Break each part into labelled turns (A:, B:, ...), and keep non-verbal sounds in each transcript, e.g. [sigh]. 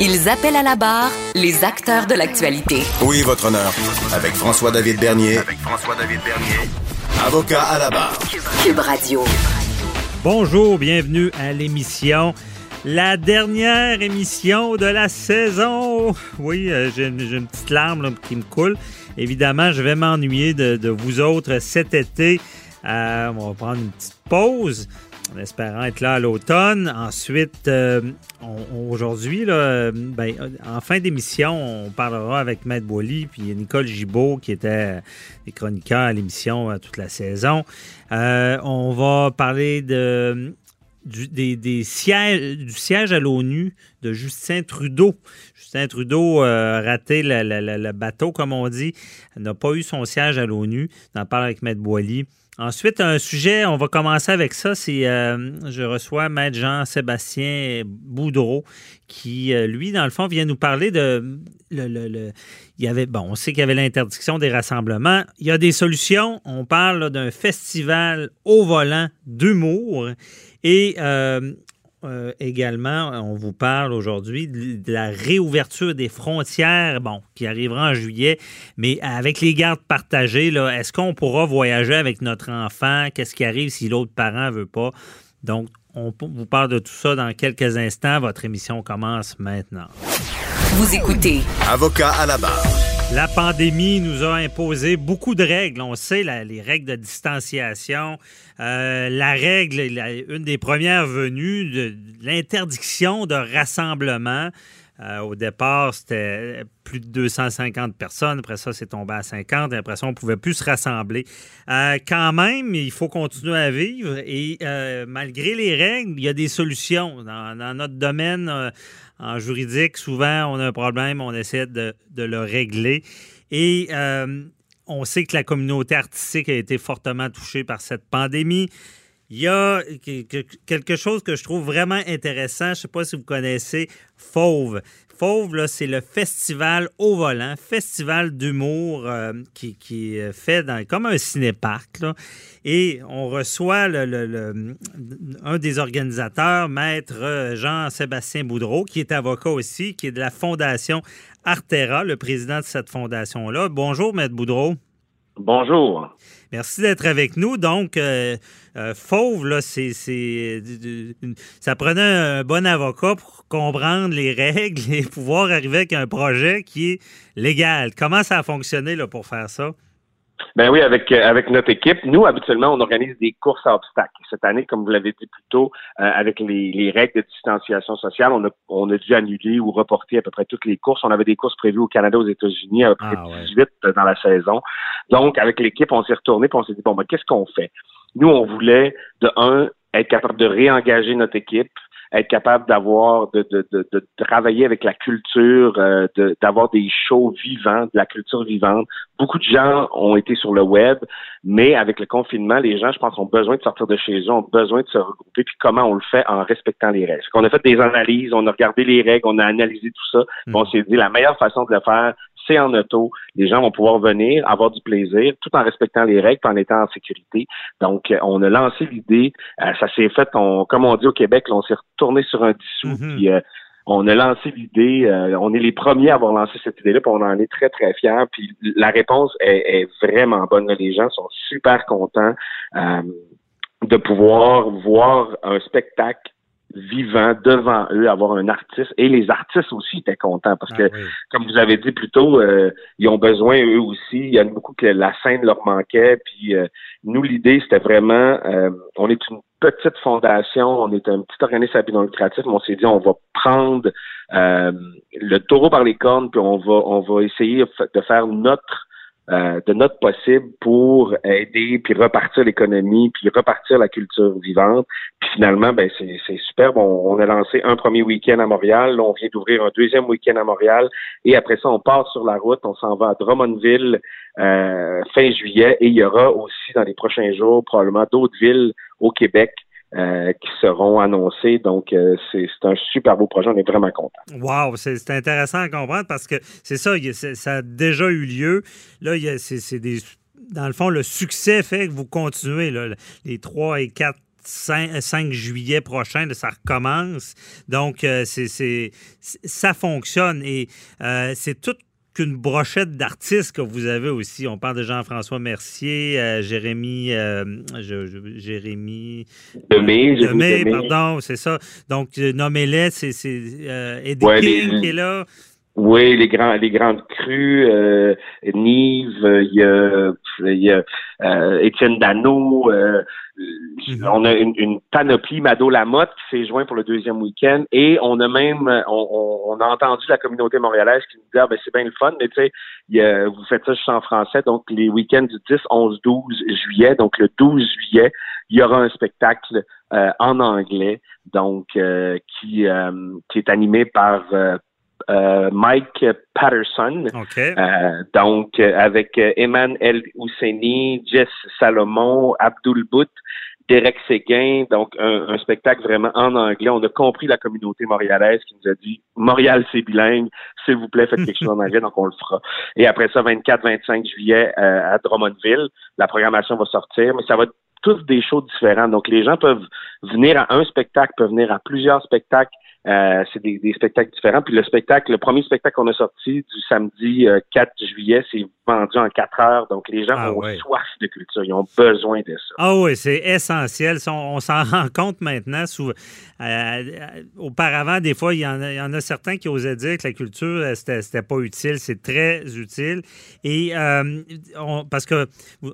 A: Ils appellent à la barre les acteurs de l'actualité.
B: Oui, votre honneur. Avec François-David Bernier. Avec François-David Bernier. Avocat à la barre.
A: Cube Radio.
C: Bonjour, bienvenue à l'émission. La dernière émission de la saison. Oui, euh, j'ai une, petite larme là, qui me coule. Évidemment, je vais m'ennuyer de, de vous autres cet été. Euh, on va prendre une petite pause en espérant être là à l'automne. Ensuite, euh, aujourd'hui, euh, ben, en fin d'émission, on parlera avec Maître Boily puis Nicole Gibault qui était des chroniqueurs à l'émission euh, toute la saison. Euh, on va parler de du, des, sièges, du siège à l'ONU de Justin Trudeau. Justin Trudeau a raté le bateau, comme on dit, n'a pas eu son siège à l'ONU. On en parle avec Maître Boily. Ensuite, un sujet, on va commencer avec ça, c'est euh, je reçois Maître Jean-Sébastien Boudreau, qui, euh, lui, dans le fond, vient nous parler de le, le- le- il y avait, bon, on sait qu'il y avait l'interdiction des rassemblements. Il y a des solutions. On parle d'un festival au volant d'humour. Et euh, euh, également, on vous parle aujourd'hui de la réouverture des frontières, bon, qui arrivera en juillet, mais avec les gardes partagées, là, est-ce qu'on pourra voyager avec notre enfant? Qu'est-ce qui arrive si l'autre parent veut pas? Donc, on vous parle de tout ça dans quelques instants. Votre émission commence maintenant.
A: Vous écoutez
B: Avocat à la barre.
C: La pandémie nous a imposé beaucoup de règles. On sait les règles de distanciation, euh, la règle, une des premières venues, de l'interdiction de rassemblement. Euh, au départ, c'était plus de 250 personnes. Après ça, c'est tombé à 50. Et après ça, on ne pouvait plus se rassembler. Euh, quand même, il faut continuer à vivre. Et euh, malgré les règles, il y a des solutions. Dans, notre domaine, en juridique, souvent, on a un problème, on essaie de, le régler. Et on sait que la communauté artistique a été fortement touchée par cette pandémie. Il y a que- que- quelque chose que je trouve vraiment intéressant. Je ne sais pas si vous connaissez Fauve. Fauve, c'est le festival au volant, festival d'humour euh, qui, qui est fait comme un cinéparc. Et on reçoit un des organisateurs, maître euh, Jean-Sébastien Boudreau, qui est avocat aussi, qui est de la Fondation Artera, le président de cette fondation-là. Bonjour, maître Boudreau.
D: Bonjour.
C: Merci d'être avec nous. Donc, euh, euh, Fauve, là, c'est, c'est- ça prenait un bon avocat pour comprendre les règles [laughs] et pouvoir arriver avec un projet qui est légal. Comment ça a fonctionné là, pour faire ça?
D: Ben oui, avec euh, avec notre équipe, nous habituellement on organise des courses à obstacles. Cette année, comme vous l'avez dit plus tôt, euh, avec les, les règles de distanciation sociale, on a on a dû annuler ou reporter à peu près toutes les courses. On avait des courses prévues au Canada, aux États-Unis, à peu près
C: Ah ouais.
D: 18 dans la saison. Donc avec l'équipe, on s'est retourné puis on s'est dit bon ben qu'est-ce qu'on fait? Nous, on voulait de un être capable de réengager notre équipe, être capable d'avoir de, de, de, de travailler avec la culture, euh, de- d'avoir des shows vivants, de la culture vivante. Beaucoup de gens ont été sur le web, mais avec le confinement, les gens, je pense, ont besoin de sortir de chez eux, ont besoin de se regrouper. Puis comment on le fait en respectant les règles? On a fait des analyses, on a regardé les règles, on a analysé tout ça. On s'est dit la meilleure façon de le faire, c'est en auto. Les gens vont pouvoir venir, avoir du plaisir, tout en respectant les règles, en étant en sécurité. Donc, euh, on a lancé l'idée. euh, ça s'est fait, on, comme on dit au Québec, là, on s'est retourné sur un dissous.
C: Mhm.
D: Puis, euh, on a lancé l'idée. euh, on est les premiers à avoir lancé cette idée-là, puis on en est très très fiers. Puis la réponse est, est vraiment bonne. Les gens sont super contents euh, de pouvoir voir un spectacle vivant devant eux, avoir un artiste. Et les artistes aussi étaient contents parce que
C: Ah oui.
D: comme vous avez dit plus tôt, euh, ils ont besoin eux aussi. Il y a beaucoup que la scène leur manquait. Puis euh, nous, l'idée, c'était vraiment, euh, on est une petite fondation, on est un petit organisme à but non lucratif, mais on s'est dit, on va prendre euh, le taureau par les cornes, puis on va, on va essayer de faire notre euh, de notre possible pour aider puis repartir l'économie puis repartir la culture vivante. Puis finalement, ben c'est, superbe. On, on, a lancé un premier week-end à Montréal. Là, on vient d'ouvrir un deuxième week-end à Montréal. Et après ça, on part sur la route. On s'en va à Drummondville euh, fin juillet. Et il y aura aussi dans les prochains jours probablement d'autres villes au Québec euh, qui seront annoncés. Donc, euh, c'est un super beau projet. On est vraiment content.
C: Wow, c'est intéressant à comprendre parce que c'est ça, ça a déjà eu lieu. Là, c'est des. Dans le fond, le succès fait que vous continuez là, les 3 et 4 5, juillet prochain, ça recommence. Donc, euh, c'est ça fonctionne et c'est tout qu'une brochette d'artistes que vous avez aussi. On parle de Jean-François Mercier, euh, Jérémy, euh, Jérémy
D: Demé,
C: Demé, pardon, c'est ça. Donc, euh, nommez-les, c'est Eddie King qui est là.
D: Oui, les grands, les grandes crues, euh, Nive, il y a, il y a euh, Étienne Dano, euh, mhm. on a une, une, panoplie Mado Lamotte qui s'est joint pour le deuxième week-end et on a même, on, on, a entendu la communauté montréalaise qui nous dit ah ben c'est bien le fun, mais tu sais, vous faites ça juste en français, donc les week-ends du 10, 11, 12 juillet, donc le 12 juillet, il y aura un spectacle en anglais, donc qui qui est animé par euh, Mike Patterson. Euh, donc, euh, avec Eman El Husseini, Jess Salomon, Abdul Bout, Derek Séguin, donc un, spectacle vraiment en anglais. On a compris la communauté montréalaise qui nous a dit Montréal c'est bilingue, s'il vous plaît faites quelque chose en anglais, donc on le fera. Et après ça, 24-25 juillet à Drummondville, la programmation va sortir, mais ça va être tous des shows différents. Donc les gens peuvent venir à un spectacle, peuvent venir à plusieurs spectacles. Euh, c'est des, spectacles différents. Puis le spectacle, le premier spectacle qu'on a sorti du samedi 4 euh, juillet, c'est vendu en 4 heures. Donc les gens ah ont soif de culture. Ils ont besoin de ça.
C: Ah oui, c'est essentiel. On, s'en [laughs] rend compte maintenant. Sous, euh, auparavant, des fois, il y, en a, certains qui osaient dire que la culture, c'était pas utile. C'est très utile. Et parce que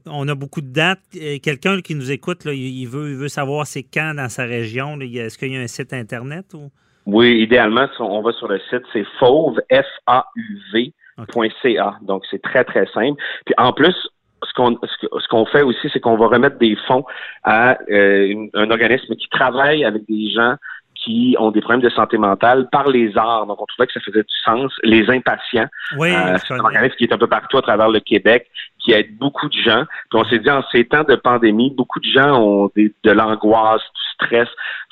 C: on a beaucoup de dates. Quelqu'un qui nous écoute, il, veut, il veut savoir c'est quand dans sa région? Est-ce qu'il y a un site Internet ou?
D: Oui, idéalement, on va sur le site, c'est fauve, F-A-U-V.ca. Donc, c'est très, très simple. Puis en plus, ce qu'on ce qu'on fait aussi, c'est qu'on va remettre des fonds à euh, un organisme qui travaille avec des gens qui ont des problèmes de santé mentale par les arts. Donc, on trouvait que ça faisait du sens. Les impatients,
C: oui,
D: euh, c'est un organisme qui est un peu partout à travers le Québec, qui aide beaucoup de gens. Puis on s'est dit, en ces temps de pandémie, beaucoup de gens ont des, de l'angoisse, du stress.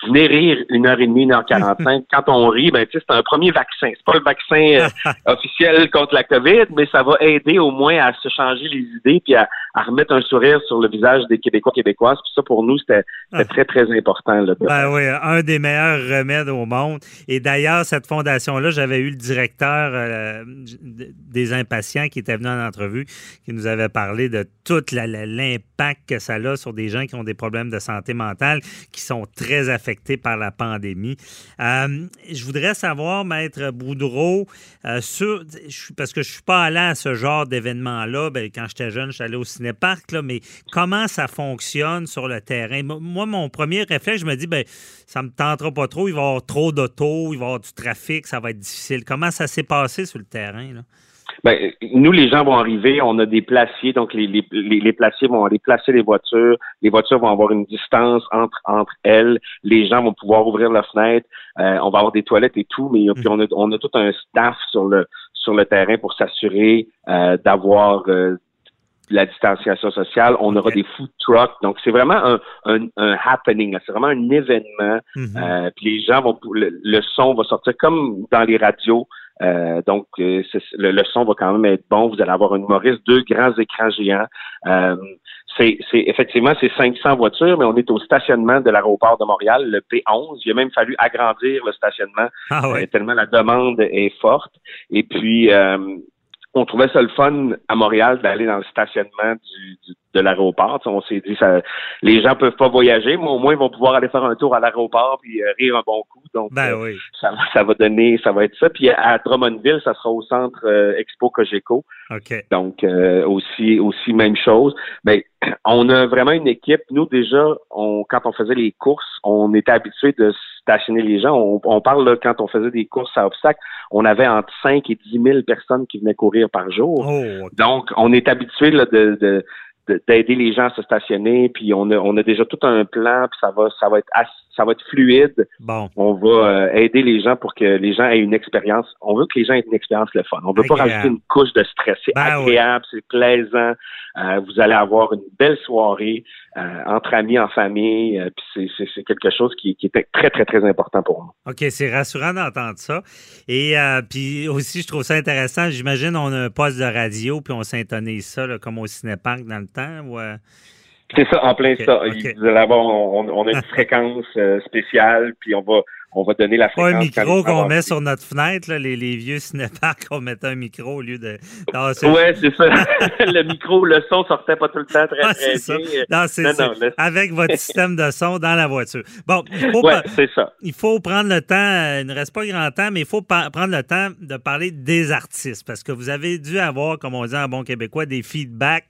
D: Venez rire une heure et demie, une heure quarante-cinq. [laughs] Quand on rit, ben, c'est un premier vaccin. C'est pas le vaccin euh, [laughs] officiel contre la COVID, mais ça va aider au moins à se changer les idées puis à, à remettre un sourire sur le visage des Québécois, Québécoises. Puis ça, pour nous, c'était ah. très, très important. Là,
C: ben oui, un des meilleurs remèdes au monde. Et d'ailleurs, cette fondation-là, j'avais eu le directeur euh, des impatients qui était venu en entrevue, qui nous avait parlé de tout l'impact que ça a sur des gens qui ont des problèmes de santé mentale, qui sont très affectés par la pandémie. Euh, je voudrais savoir, Maître Boudreau, euh, parce que je ne suis pas allé à ce genre d'événement-là. Ben, quand j'étais jeune, je suis allé au cinéparc, là, mais comment ça fonctionne sur le terrain? Moi, mon premier réflexe, je me dis, ben, ça me tentera pas trop, il va y avoir trop d'autos, il va y avoir du trafic, ça va être difficile. Comment ça s'est passé sur le terrain?
D: Ben, nous, les gens vont arriver, on a des placiers, donc les, les, les, placiers vont aller placer les voitures, les voitures vont avoir une distance entre, entre elles, les gens vont pouvoir ouvrir la fenêtre, euh, on va avoir des toilettes et tout, mais puis on a, on a tout un staff sur le sur le terrain pour s'assurer euh, d'avoir euh, la distanciation sociale. On aura des food trucks. Donc, c'est vraiment un, un, un happening. C'est vraiment un événement. Mm-hmm. puis les gens vont... le, son va sortir comme dans les radios. Euh, donc, euh, le, son va quand même être bon. Vous allez avoir une humoriste, deux grands écrans géants. Euh, c'est, effectivement c'est 500 voitures, mais on est au stationnement de l'aéroport de Montréal, le P11. Il a même fallu agrandir le stationnement
C: ah
D: tellement la demande est forte. Et puis on trouvait ça le fun à Montréal d'aller dans le stationnement du, de l'aéroport. On s'est dit ça les gens peuvent pas voyager, mais au moins ils vont pouvoir aller faire un tour à l'aéroport puis euh, rire un bon coup. Donc
C: ben euh,
D: ça, ça, va donner, ça va être ça. Puis à Drummondville, ça sera au centre euh, Expo Cogeco. Donc aussi aussi même chose. Mais [clears throat] on a vraiment une équipe. Nous déjà, on quand on faisait les courses, on était habitué de stationner les gens. On, parle là, quand on faisait des courses à obstacles, on avait entre 5 et 10 000 personnes qui venaient courir par jour.
C: Oh,
D: Donc, on est habitué là, de, de d'aider les gens à se stationner, puis on a, on a déjà tout un plan, puis ça va, ça va être ça va être fluide.
C: Bon.
D: On va euh, aider les gens pour que les gens aient une expérience. On veut que les gens aient une expérience le fun. On veut pas rajouter une couche de stress. C'est
C: Ben
D: agréable, c'est plaisant. Euh, vous allez avoir une belle soirée euh, entre amis, en famille. puis c'est quelque chose qui, qui est très, très, très important pour nous.
C: OK, c'est rassurant d'entendre ça. Et puis aussi, je trouve ça intéressant. J'imagine on a un poste de radio, puis on s'intonise ça comme au cinépark dans le temps. Ou,
D: c'est ça, en plein ça. Avoir, on, a une [laughs] fréquence euh, spéciale, puis on va, on va donner la fréquence.
C: Pas un micro qu'on met sur notre fenêtre, là, les, les, vieux cinéparks, [laughs] on mettait un micro au lieu de.
D: Oui, c'est ça. [laughs] le micro, le son sortait pas tout le temps très, très bien.
C: Non, c'est ça. Avec votre système de son dans la voiture. Bon, il faut,
D: ouais, c'est ça.
C: il faut prendre le temps, euh, il ne reste pas grand temps, mais il faut prendre le temps de parler des artistes, parce que vous avez dû avoir, comme on dit en bon québécois, des feedbacks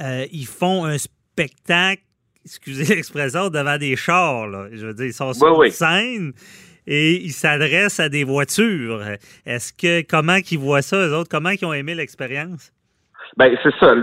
C: euh, ils font un spectacle, excusez [laughs] l'expression, devant des chars. Là. Je veux dire, ils sont sur scène et ils s'adressent à des voitures. Est-ce que comment qu'ils voient ça, eux autres? Comment ils ont aimé l'expérience?
D: Ben c'est ça.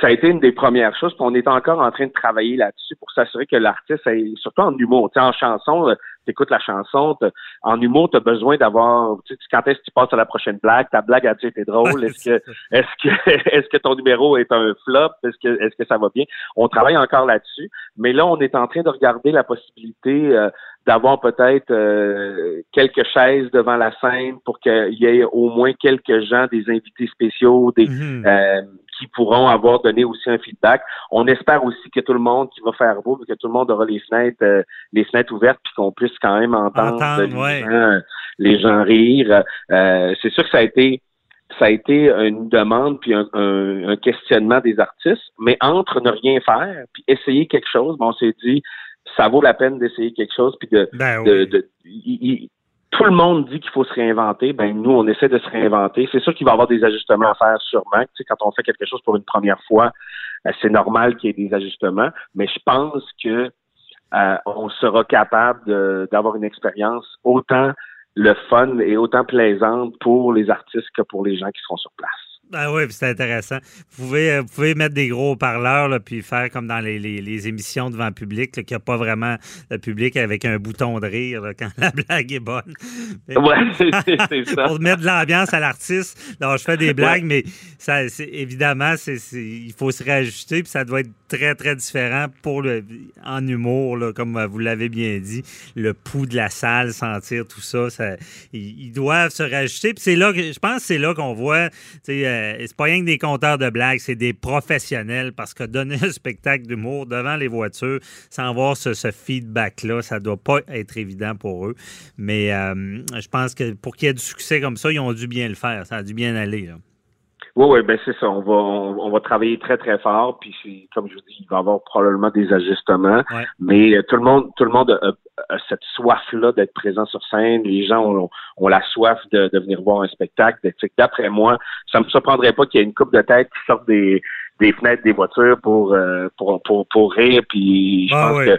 D: Ça a été une des premières choses. on est encore en train de travailler là-dessus pour s'assurer que l'artiste, surtout en humour, en chanson, euh, tu écoutes la chanson, en humour, tu as besoin d'avoir. Quand est-ce que tu passes à la prochaine blague, ta blague a-tu été drôle? Est-ce que est-ce [laughs] que est-ce que ton numéro est un flop? Est-ce que est-ce que ça va bien? On travaille encore là-dessus, mais là, on est en train de regarder la possibilité euh, d'avoir peut-être euh, quelques chaises devant la scène pour qu'il y ait au moins quelques gens, des invités spéciaux, des
C: Mhm.
D: euh, qui pourront avoir donné aussi un feedback. On espère aussi que tout le monde qui va faire beau, que tout le monde aura les fenêtres, euh, les fenêtres ouvertes, puis qu'on puisse quand même entendre,
C: Entendre,
D: les,
C: ouais.
D: gens, les gens rire. Euh, c'est sûr que ça a été ça a été une demande puis un, un- un questionnement des artistes, mais entre ne rien faire puis essayer quelque chose, ben, on s'est dit ça vaut la peine d'essayer quelque chose puis de,
C: Ben
D: de-
C: oui.
D: de- tout le monde dit qu'il faut se réinventer. Ben nous, on essaie de se réinventer. C'est sûr qu'il va y avoir des ajustements à faire sûrement. Tu sais, quand on fait quelque chose pour une première fois, euh, c'est normal qu'il y ait des ajustements. Mais je pense que euh, on sera capable d'avoir une expérience autant le fun et autant plaisante pour les artistes que pour les gens qui seront sur place.
C: Ah oui, c'est intéressant. Vous pouvez, euh, vous pouvez mettre des gros haut-parleurs, là, puis faire comme dans les, les- les émissions devant le public, qu'il n'y a pas vraiment de public avec un bouton de rire là, quand [laughs] la blague est bonne.
D: Ouais, [laughs] c'est ça. [laughs]
C: Pour mettre de l'ambiance à l'artiste. Je fais des blagues, mais ça, évidemment, c'est- il faut se réajuster, puis ça doit être très, très différent pour le, en humour, là, comme vous l'avez bien dit. Le pouls de la salle, sentir tout ça, ils, doivent se réajuster. Puis c'est là que, je pense que c'est là qu'on voit, euh, c'est pas rien que des compteurs de blagues, c'est des professionnels, parce que donner un spectacle d'humour devant les voitures, sans avoir ce, feedback-là, ça doit pas être évident pour eux. Mais euh, je pense que pour qu'il y ait du succès comme ça, ils ont dû bien le faire. Ça a dû bien aller.
D: Oui, oui, ben c'est ça. On va, on, on va travailler très, très fort. Puis c'est- comme je vous dis, il va y avoir probablement des ajustements.
C: Ouais.
D: Mais euh, tout le monde, tout le monde a, a- a cette soif-là d'être présent sur scène. Les gens ont, ont la soif de, de venir voir un spectacle. Que D'après moi, ça me surprendrait pas qu'il y ait une coupe de tête qui sorte des, des fenêtres des voitures pour, euh, pour, pour, pour rire. Puis je
C: Ah
D: pense
C: ouais.
D: que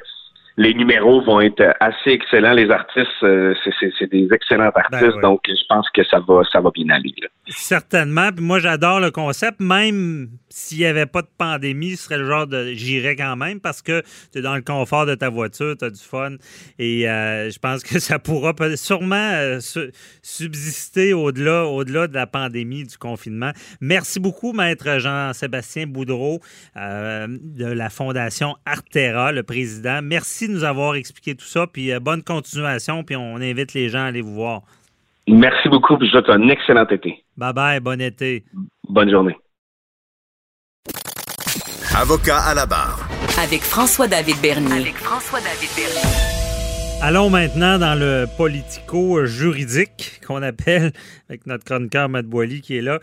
D: les numéros vont être assez excellents. Les artistes, euh, c'est- des excellents artistes.
C: ouais.
D: Donc je pense que ça va, ça va bien aller. là.
C: Certainement. Puis moi, j'adore le concept. Même s'il n'y avait pas de pandémie, ce serait le genre de. J'irais quand même parce que tu es dans le confort de ta voiture, tu as du fun. Et euh, je pense que ça pourra sûrement euh, su- subsister au-delà au -delà de la pandémie, du confinement. Merci beaucoup, Maître Jean-Sébastien Boudreau de la Fondation Artera, le président. Merci de nous avoir expliqué tout ça. Puis euh, bonne continuation. Puis on invite les gens à aller vous voir.
D: Merci beaucoup. Puis je vous souhaite un excellent été.
C: Bye bye, bon été.
D: Bonne journée.
B: Avocat à la barre.
A: Avec François-David Bernier.
E: Avec François-David Bernier.
C: Allons maintenant dans le politico-juridique qu'on appelle, avec notre chroniqueur Matt Boily qui est là.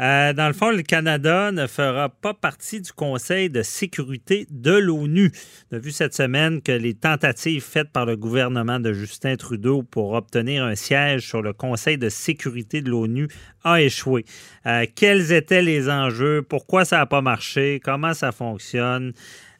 C: Euh, dans le fond, le Canada ne fera pas partie du Conseil de sécurité de l'ONU. On a vu cette semaine que les tentatives faites par le gouvernement de Justin Trudeau pour obtenir un siège sur le Conseil de sécurité de l'ONU a échoué. Euh, quels étaient les enjeux? Pourquoi ça n'a pas marché? Comment ça fonctionne?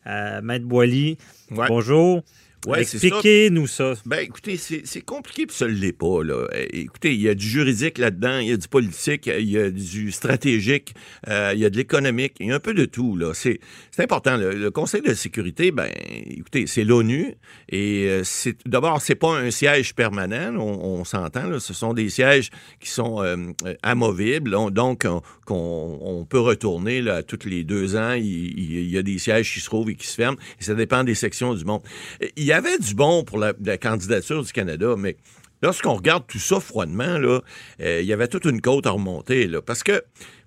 C: Euh, Maître Boily,
F: Ouais.
C: bonjour.
F: Ouais, ça.
C: Expliquez-nous ça.
F: Ben, écoutez, c'est c'est compliqué, puis ça ne l'est pas. Là. Euh, Écoutez, il y a du juridique là-dedans, il y a du politique, il y a du stratégique, euh, il y a de l'économique, il y a un peu de tout. là. C'est c'est important. Le, le Conseil de sécurité, ben, écoutez, c'est l'ONU, et euh, c'est d'abord, c'est pas un siège permanent, on, on s'entend. Ce sont des sièges qui sont euh, amovibles, on- donc on, qu'on- on peut retourner là, tous les deux ans. Il, y a des sièges qui se trouvent et qui se ferment, et ça dépend des sections du monde. Il y avait du bon pour la, la candidature du Canada, mais lorsqu'on regarde tout ça froidement, là, euh, il y avait toute une côte à remonter. Là, parce que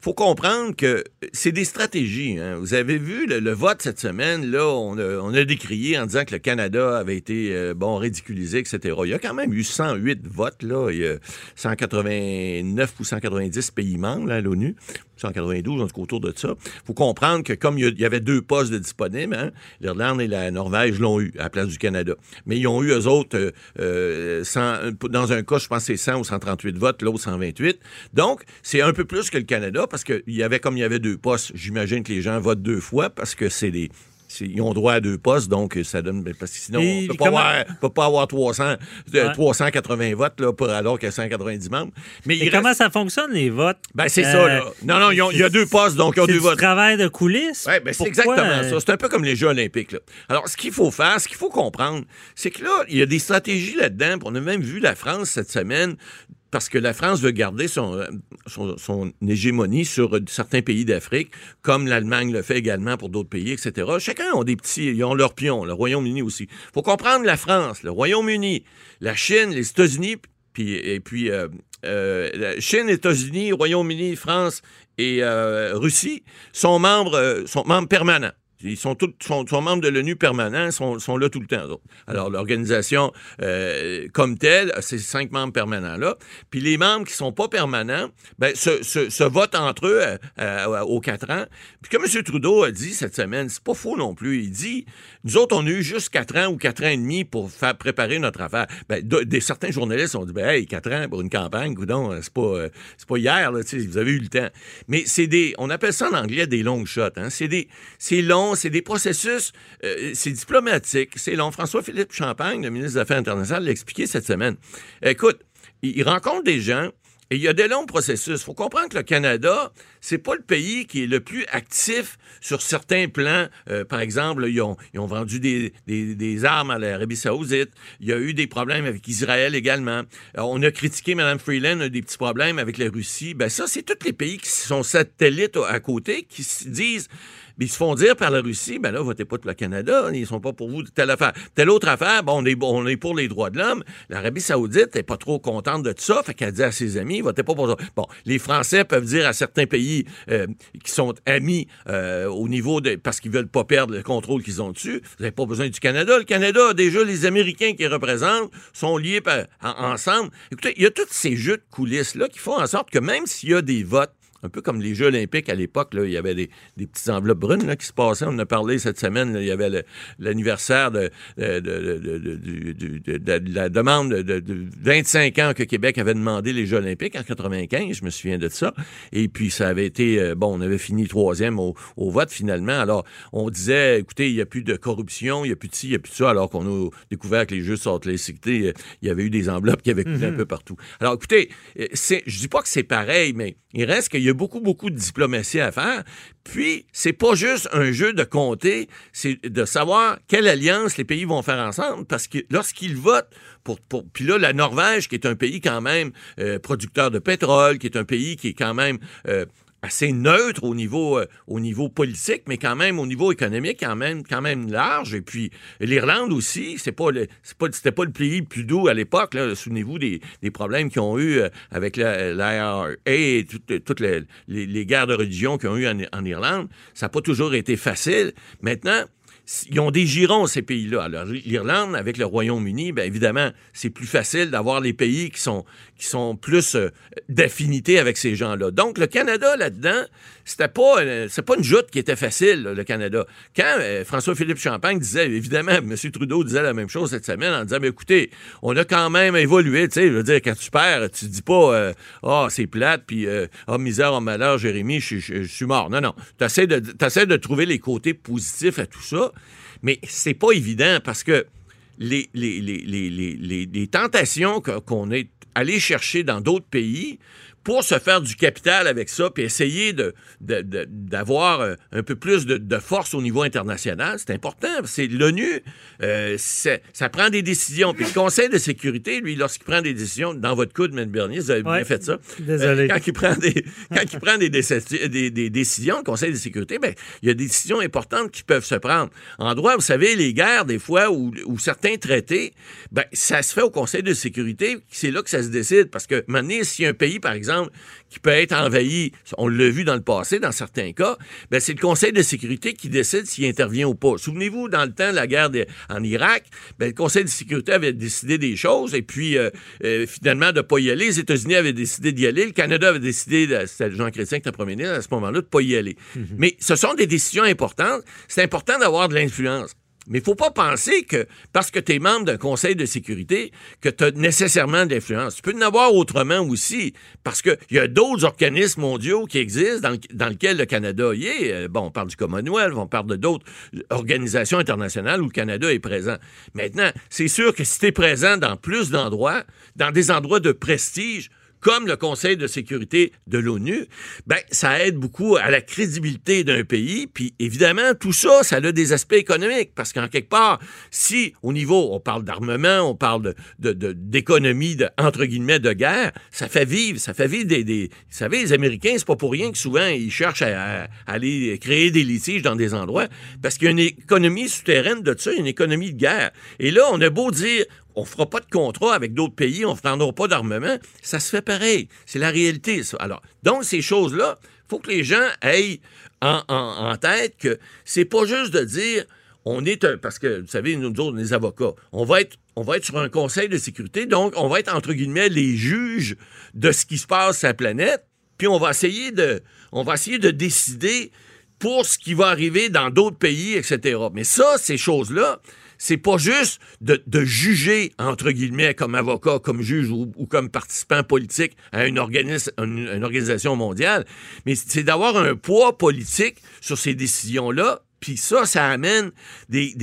F: faut comprendre que c'est des stratégies. hein. Vous avez vu le, vote cette semaine, là, on a, décrié en disant que le Canada avait été euh, bon ridiculisé, etc. Il y a quand même eu 108 votes, là. Il y a 189 ou 190 pays membres là, à l'ONU. 192, en tout cas autour de ça. faut comprendre que comme il y avait deux postes de disponibles, hein, l'Irlande et la Norvège l'ont eu à la place du Canada. Mais ils ont eu, eux autres, euh, euh, 100 dans un cas, je pense c'est 100 ou 138 votes, l'autre 128. Donc, c'est un peu plus que le Canada parce qu'il y avait, comme il y avait deux postes, j'imagine que les gens votent deux fois parce que c'est des... Ils ont droit à deux postes, donc ça donne. ben, Parce que sinon,
C: Et
F: on
C: comment-
F: avoir, peut pas avoir 300, euh,
C: Ouais.
F: 380 votes là, pour, alors qu'il y a 190 membres. Mais
C: comment ça fonctionne, les votes?
F: Ben, c'est
C: Euh,
F: ça, là. Non, non, il y a deux postes, donc ils ont deux
C: du
F: votes.
C: travail de coulisses?
F: Oui, ben c'est exactement
C: euh,
F: ça. C'est un peu comme les Jeux olympiques. Là. Alors, ce qu'il faut faire, ce qu'il faut comprendre, c'est que là, il y a des stratégies là-dedans. On a même vu la France cette semaine, parce que la France veut garder son, euh, son, son hégémonie sur certains pays d'Afrique, comme l'Allemagne le fait également pour d'autres pays, etc. Chacun ont des petits, ils ont leurs pions, le Royaume-Uni aussi. faut comprendre la France, le Royaume-Uni, la Chine, les États-Unis, puis, et puis euh, euh, Chine, États-Unis, Royaume-Uni, France et Russie sont membres, sont membres permanents. Ils sont tous sont, membres de l'ONU permanents, sont, sont là tout le temps. Alors, l'organisation euh, comme telle, c'est cinq membres permanents-là. Puis les membres qui sont pas permanents, ben, se, se, votent entre eux euh, euh, aux quatre ans. Puis comme M. Trudeau a dit cette semaine, c'est pas faux non plus. Il dit, nous autres, on a eu juste quatre ans ou quatre ans et demi pour faire préparer notre affaire. Ben, certains journalistes ont dit, ben, hey, quatre ans pour une campagne, coudonc, c'est pas, c'est pas hier, là, vous avez eu le temps. Mais c'est des, on appelle ça en anglais des long shots. Hein. C'est des, c'est long, c'est des processus, euh, c'est diplomatique, c'est long. François-Philippe Champagne, le ministre des Affaires internationales, l'a expliqué cette semaine. Écoute, il, rencontre des gens. Et il y a des longs processus. Il faut comprendre que le Canada, c'est pas le pays qui est le plus actif sur certains plans. Euh, par exemple, ils ont, ils ont vendu des, des, des armes à l'Arabie saoudite. Il y a eu des problèmes avec Israël également. Euh, on a critiqué Mme Freeland, des petits problèmes avec la Russie. Ben ça, c'est tous les pays qui sont satellites à côté, qui se disent... Mais ils se font dire par la Russie, ben là, votez pas pour le Canada, ils sont pas pour vous de telle affaire. Telle autre affaire, bon, on est, on est pour les droits de l'homme. L'Arabie Saoudite est pas trop contente de ça, fait qu'elle dit à ses amis, votez pas pour ça. Bon, les Français peuvent dire à certains pays euh, qui sont amis euh, au niveau de. parce qu'ils veulent pas perdre le contrôle qu'ils ont dessus, vous n'avez pas besoin du Canada. Le Canada déjà les Américains qui représentent, sont liés par- en- ensemble. Écoutez, il y a tous ces jeux de coulisses-là qui font en sorte que même s'il y a des votes, un peu comme les Jeux olympiques à l'époque, il y avait des, des petites enveloppes brunes là, qui se passaient. On en a parlé cette semaine. là, il y avait l'anniversaire de, de, la demande de, de- de 25 ans que Québec avait demandé les Jeux olympiques en 95. Je me souviens de ça. Et puis, ça avait été... euh, bon, on avait fini troisième au, au vote, finalement. Alors, on disait, écoutez, il n'y a plus de corruption, il n'y a plus de ci, il n'y a plus de ça, alors qu'on a découvert que les Jeux sont les sécurité, il y avait eu des enveloppes qui avaient coulé un peu partout. Alors, écoutez, euh, je dis pas que c'est pareil, mais il reste qu'il y a beaucoup, beaucoup de diplomatie à faire. Puis, c'est pas juste un jeu de compter, c'est de savoir quelle alliance les pays vont faire ensemble, parce que lorsqu'ils votent pour, pour puis là, la Norvège, qui est un pays quand même euh, producteur de pétrole, qui est un pays qui est quand même euh, assez neutre au niveau, euh, au niveau politique, mais quand même au niveau économique, quand même, quand même large. Et puis l'Irlande aussi, c'est pas le, pas, c'était pas le pays le plus doux à l'époque. Souvenez-vous des, des problèmes qu'ils ont eu euh, avec l'IRA et toutes, toutes les, les, les guerres de religion qu'ils ont eu en, en Irlande. Ça n'a pas toujours été facile. Maintenant, ils ont des girons, ces pays-là. Alors, l'Irlande, avec le Royaume-Uni, bien évidemment, c'est plus facile d'avoir les pays qui sont, qui sont plus euh, d'affinité avec ces gens-là. Donc, le Canada, là-dedans, c'était pas, euh, c'est pas une joute qui était facile, le Canada. Quand euh, François-Philippe Champagne disait, évidemment, M. Trudeau disait la même chose cette semaine en disant, mais écoutez, on a quand même évolué, tu sais, je veux dire, quand tu perds, tu dis pas, ah, oh, c'est plate, puis, ah, oh, misère, oh, malheur, Jérémy, je suis mort. Non, non. Tu essaies de, de trouver les côtés positifs à tout ça. Mais c'est pas évident parce que les, les, tentations qu'on est allé chercher dans d'autres pays pour se faire du capital avec ça, puis essayer de, d'avoir euh, un peu plus de, force au niveau international, c'est important. C'est l'ONU, euh, ça prend des décisions. Puis le Conseil de sécurité, lui, lorsqu'il prend des décisions, dans votre coup de Bernier, vous avez bien fait ça.
C: Désolé.
F: Euh, quand il prend des, [laughs] quand il prend des, des, des, décisions, le Conseil de sécurité, ben, il y a des décisions importantes qui peuvent se prendre. En droit, vous savez, les guerres, des fois, ou, certains traités, ben, ça se fait au Conseil de sécurité, c'est là que ça se décide. Parce que maintenant, si un pays, par exemple, qui peut être envahi, on l'a vu dans le passé, dans certains cas, ben c'est le Conseil de sécurité qui décide s'il intervient ou pas. Souvenez-vous, dans le temps de la guerre en Irak, ben, le Conseil de sécurité avait décidé des choses et puis euh, euh, finalement de ne pas y aller. Les États-Unis avaient décidé d'y aller. Le Canada avait décidé, c'était Jean Chrétien qui était premier ministre à ce moment-là, de ne pas y aller. Mm-hmm. Mais ce sont des décisions importantes. C'est important d'avoir de l'influence. Mais il faut pas penser que parce que tu es membre d'un conseil de sécurité que tu as nécessairement de l'influence. Tu peux en avoir autrement aussi, parce qu'il y a d'autres organismes mondiaux qui existent dans, dans lesquels le Canada y est. Euh, bon, on parle du Commonwealth, on parle de d'autres organisations internationales où le Canada est présent. Maintenant, c'est sûr que si tu es présent dans plus d'endroits, dans des endroits de prestige, comme le Conseil de sécurité de l'ONU, ben ça aide beaucoup à la crédibilité d'un pays. Puis évidemment, tout ça, ça a des aspects économiques parce qu'en quelque part, si au niveau, on parle d'armement, on parle d'économie, de, entre guillemets, de guerre, ça fait vivre, ça fait vivre des, des vous savez, les Américains, c'est pas pour rien que souvent ils cherchent à, aller créer des litiges dans des endroits parce qu'il y a une économie souterraine de ça, une économie de guerre. Et là, on a beau dire, on fera pas de contrat avec d'autres pays, on ne pas d'armement, ça se fait pareil. C'est la réalité, ça. Alors, donc, ces choses-là, faut que les gens aient en, tête que c'est pas juste de dire on est un, parce que vous savez, nous autres, les avocats, on va être on va être sur un conseil de sécurité, donc on va être entre guillemets les juges de ce qui se passe sur la planète, puis on va essayer de on va essayer de décider pour ce qui va arriver dans d'autres pays, etc. Mais ça, ces choses-là, c'est pas juste de, juger, entre guillemets, comme avocat, comme juge ou, comme participant politique à une, une organisation mondiale, mais c'est d'avoir un poids politique sur ces décisions-là puis ça, ça amène des,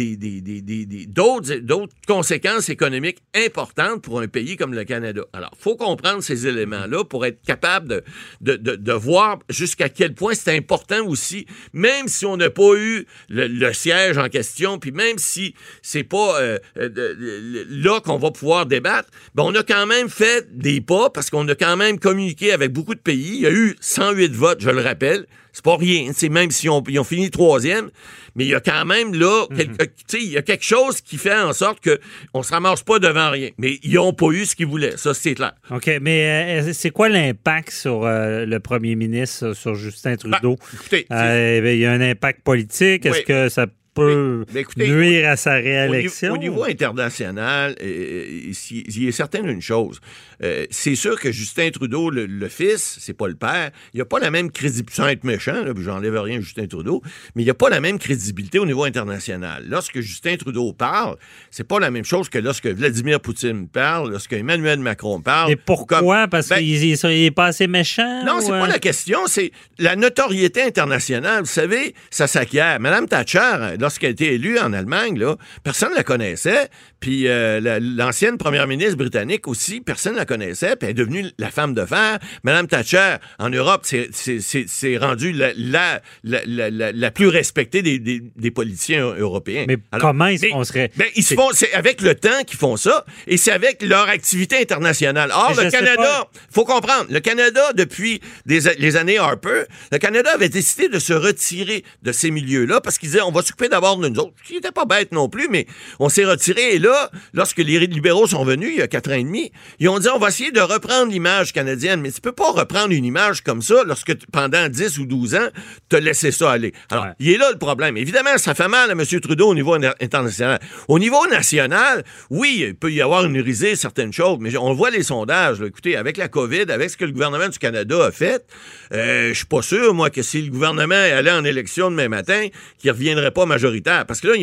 F: d'autres, d'autres conséquences économiques importantes pour un pays comme le Canada. Alors, il faut comprendre ces éléments-là pour être capable de, de, voir jusqu'à quel point c'est important aussi, même si on n'a pas eu le, siège en question, puis même si c'est pas euh, euh, là qu'on va pouvoir débattre, ben on a quand même fait des pas parce qu'on a quand même communiqué avec beaucoup de pays. Il y a eu 108 votes, je le rappelle. C'est pas rien. C'est même si on, ils ont fini troisième, mais il y a quand même là, mhm. il y a quelque chose qui fait en sorte que on se ramasse pas devant rien. Mais ils n'ont pas eu ce qu'ils voulaient. Ça, c'est clair.
C: OK. Mais euh, c'est quoi l'impact sur euh, le premier ministre, sur Justin ben, Trudeau? écoutez, euh, il y a un impact politique. Est-ce que ça peut nuire à sa réélection.
F: Au, niveau international, il a certain d'une chose. Euh, c'est sûr que Justin Trudeau, le, fils, c'est pas le père, il a pas la même crédibilité, sans être méchant, j'enlève rien à Justin Trudeau, mais il a pas la même crédibilité au niveau international. Lorsque Justin Trudeau parle, c'est pas la même chose que lorsque Vladimir Poutine parle, lorsque Emmanuel Macron parle.
C: Et pourquoi? Parce ben, qu'il est, pas assez méchant?
F: Non, c'est pas la question, c'est la notoriété internationale. Vous savez, ça s'acquiert. Madame Thatcher, lorsqu'elle a été élue en Allemagne, là, personne ne la connaissait. Puis euh, l'ancienne première ministre britannique aussi, personne ne la connaissait. Puis elle est devenue la femme de fer. Madame Thatcher, en Europe, c'est rendu la, la, la, la, plus respectée des, des, politiciens européens.
C: Mais comment ils, on serait...
F: Ben, ils se font, c'est avec le temps qu'ils font ça, et c'est avec leur activité internationale. Or, le Canada, faut comprendre, le Canada, depuis des, les années Harper, le Canada avait décidé de se retirer de ces milieux-là parce qu'ils disaient, on va s'occuper d'abord de nous autres, qui n'était pas bête non plus, mais on s'est retiré. Et là, lorsque les libéraux sont venus, il y a quatre ans et demi, ils ont dit on va essayer de reprendre l'image canadienne. Mais tu peux pas reprendre une image comme ça lorsque pendant 10 ou 12 ans, tu as laissé ça aller. Alors, il est là le problème. Évidemment, ça fait mal à M. Trudeau au niveau international. Au niveau national, oui, il peut y avoir une risée, certaines choses, mais on voit les sondages. Écoutez, avec la COVID, avec ce que le gouvernement du Canada a fait, euh, je suis pas sûr, moi, que si le gouvernement allait en élection demain matin, qu'il reviendrait pas majoritaire. Parce que là, il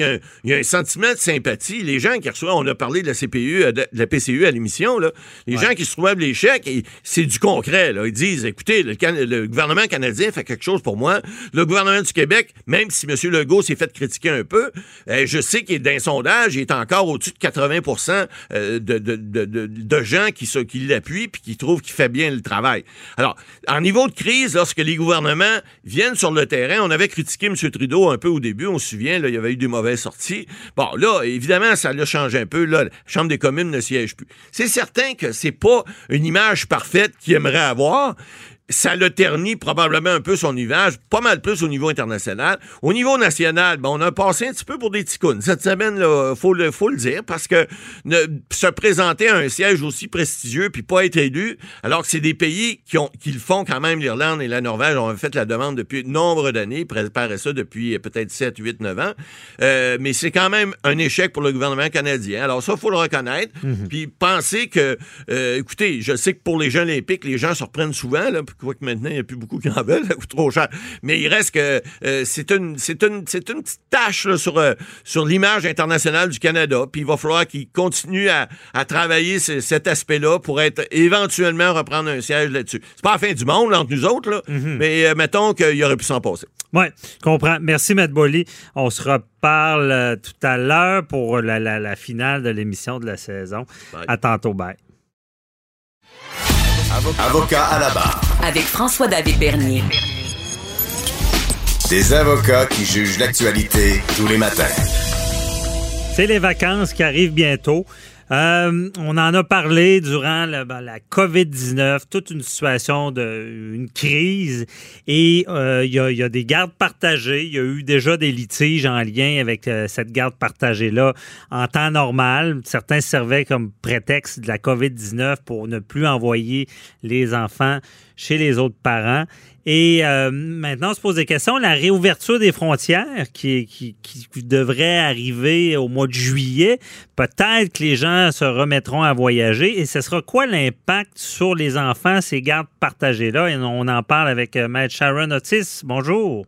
F: y, a un, sentiment de sympathie. Les gens qui on a parlé de la CPU, euh, de la PCU à l'émission, là. Les gens qui se trouvent les chèques, c'est du concret, là. Ils disent, écoutez, le, gouvernement canadien fait quelque chose pour moi. Le gouvernement du Québec, même si M. Legault s'est fait critiquer un peu, euh, je sais qu'il est d'un sondage, il est encore au-dessus de 80 de, de, de, de, gens qui, qui l'appuient puis qui trouvent qu'il fait bien le travail. Alors, en niveau de crise, lorsque les gouvernements viennent sur le terrain, on avait critiqué M. Trudeau un peu au début, on se souvient, là, il y avait eu des mauvaises sorties. Bon, là, évidemment, ça l'a changé un peu. La Chambre des communes ne siège plus. C'est certain que c'est pas une image parfaite qu'il aimerait avoir, ça le ternit probablement un peu son image, pas mal plus au niveau international. Au niveau national, ben, on a passé un petit peu pour des ticounes. Cette semaine, il faut le, faut le dire, parce que ne, se présenter à un siège aussi prestigieux puis pas être élu, alors que c'est des pays qui, ont, qui le font quand même, l'Irlande et la Norvège ont fait la demande depuis nombre d'années, préparaient ça depuis peut-être 7, 8, 9 ans. Euh, mais c'est quand même un échec pour le gouvernement canadien. Alors ça, il faut le reconnaître. Mhm. Puis penser que, euh, écoutez, je sais que pour les Jeux olympiques, les gens se reprennent souvent, là, que maintenant, il n'y a plus beaucoup qui en veulent, [laughs] ça coûte trop cher. Mais il reste que euh, c'est une, c'est une, c'est une petite tâche sur, euh, sur l'image internationale du Canada. Puis il va falloir qu'il continue à, à travailler cet aspect-là pour être éventuellement reprendre un siège là-dessus. C'est pas la fin du monde entre nous autres, là, mm-hmm. mais euh, mettons qu'il aurait pu s'en passer.
C: Oui, je comprends. Merci, Matt Bolly. On se reparle tout à l'heure pour la, la, la, finale de l'émission de la saison. À tantôt. Bye.
B: Avocat à la barre.
A: Avec François-David Bernier.
B: Des avocats qui jugent l'actualité tous les matins.
C: C'est les vacances qui arrivent bientôt. Euh, on en a parlé durant la, ben, la COVID-19, toute une situation de crise. Et euh, il y, a, des gardes partagées. Il y a eu déjà des litiges en lien avec euh, cette garde partagée-là en temps normal. Certains servaient comme prétexte de la COVID-19 pour ne plus envoyer les enfants chez les autres parents. Et euh, maintenant, on se pose des questions. La réouverture des frontières qui, qui, qui, devrait arriver au mois de juillet, peut-être que les gens se remettront à voyager. Et ce sera quoi l'impact sur les enfants, ces gardes partagées-là? Et on en parle avec euh, Maître Sharon Otis. Bonjour.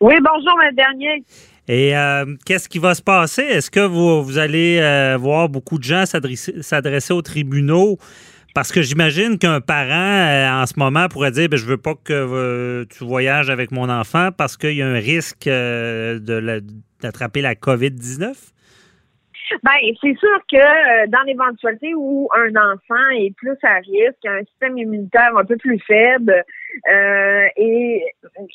G: Oui, bonjour, Maître Dernier.
C: Et euh, qu'est-ce qui va se passer? Est-ce que vous, vous allez voir beaucoup de gens s'adresser aux tribunaux parce que j'imagine qu'un parent, euh, en ce moment, pourrait dire ben, Je veux pas que euh, tu voyages avec mon enfant parce qu'il y a un risque euh, d'attraper la COVID-19?
G: Ben, c'est sûr que dans l'éventualité où un enfant est plus à risque, un système immunitaire un peu plus faible, et,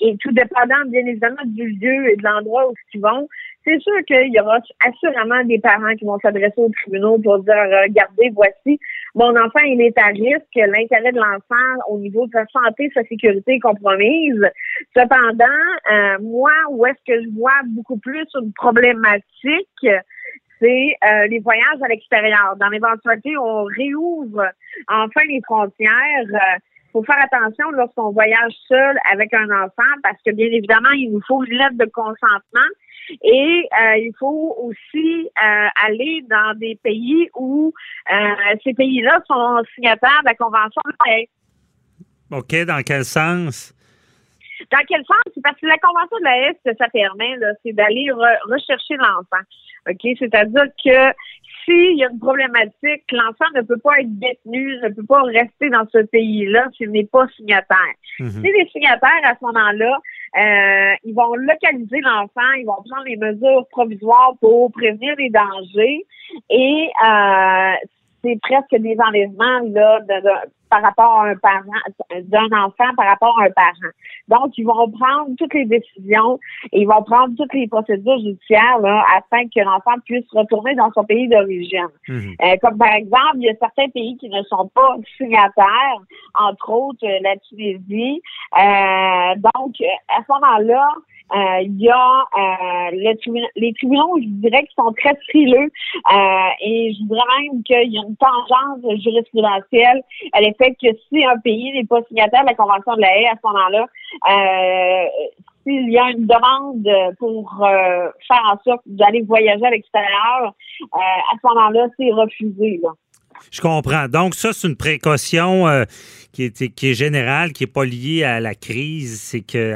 G: et, tout dépendant bien évidemment du lieu et de l'endroit où ils vont, c'est sûr qu'il y aura assurément des parents qui vont s'adresser aux tribunaux pour dire regardez, voici, mon enfant, il est à risque, l'intérêt de l'enfant au niveau de sa santé, sa sécurité est compromise. Cependant, euh, moi, où est-ce que je vois beaucoup plus une problématique, c'est euh, les voyages à l'extérieur. Dans l'éventualité, on réouvre enfin les frontières. Il euh, faut faire attention lorsqu'on voyage seul avec un enfant parce que bien évidemment, il nous faut une lettre de consentement et euh, il faut aussi euh, aller dans des pays où ces pays-là sont signataires de la Convention.
C: OK, dans quel sens?
G: Dans quel sens? Parce que la Convention de la haie, ce que ça permet, c'est d'aller rechercher l'enfant. OK? C'est-à-dire que s'il y a une problématique, l'enfant ne peut pas être détenu, ne peut pas rester dans ce pays-là s'il n'est pas signataire. Mm Si les signataires, à ce moment-là, euh, ils vont localiser l'enfant, ils vont prendre les mesures provisoires pour prévenir les dangers et euh, c'est presque des enlèvements là, de, par rapport à un parent, d'un enfant par rapport à un parent. Donc, ils vont prendre toutes les décisions et ils vont prendre toutes les procédures judiciaires là, afin que l'enfant puisse retourner dans son pays d'origine. Mhm. Euh, comme par exemple, il y a certains pays qui ne sont pas signataires, entre autres euh, la Tunisie. Euh, donc, à ce moment-là, il y a euh, les tribunaux, je dirais, qui sont très frileux euh, et je dirais même qu'il y a une tangence jurisprudentielle à l'effet que si un pays n'est pas signataire de la Convention de la haie à ce moment-là, s'il y a une demande pour faire en sorte d'aller voyager à l'extérieur, à ce moment-là, c'est refusé. Là.
C: Je comprends. Donc, ça, c'est une précaution euh, qui, est, générale, qui n'est pas liée à la crise. C'est que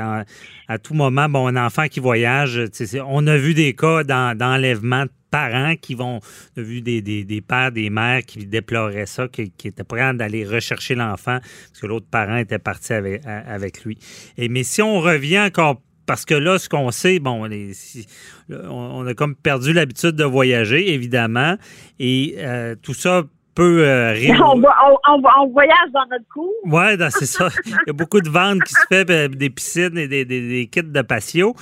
C: à tout moment, bon, un enfant qui voyage, on a vu des cas d'enlèvement de parents qui vont, on a vu des, des, pères, des mères qui déploraient ça, qui, étaient prêts d'aller rechercher l'enfant parce que l'autre parent était parti avec, lui. Et, mais si on revient encore parce que là, ce qu'on sait, bon, on a comme perdu l'habitude de voyager, évidemment, et euh, tout ça euh, [laughs]
G: On, on- voyage dans notre cours.
C: Ben, c'est ça. [laughs] Il y a beaucoup de ventes qui se fait, ben, des piscines et des, des- des kits de patio.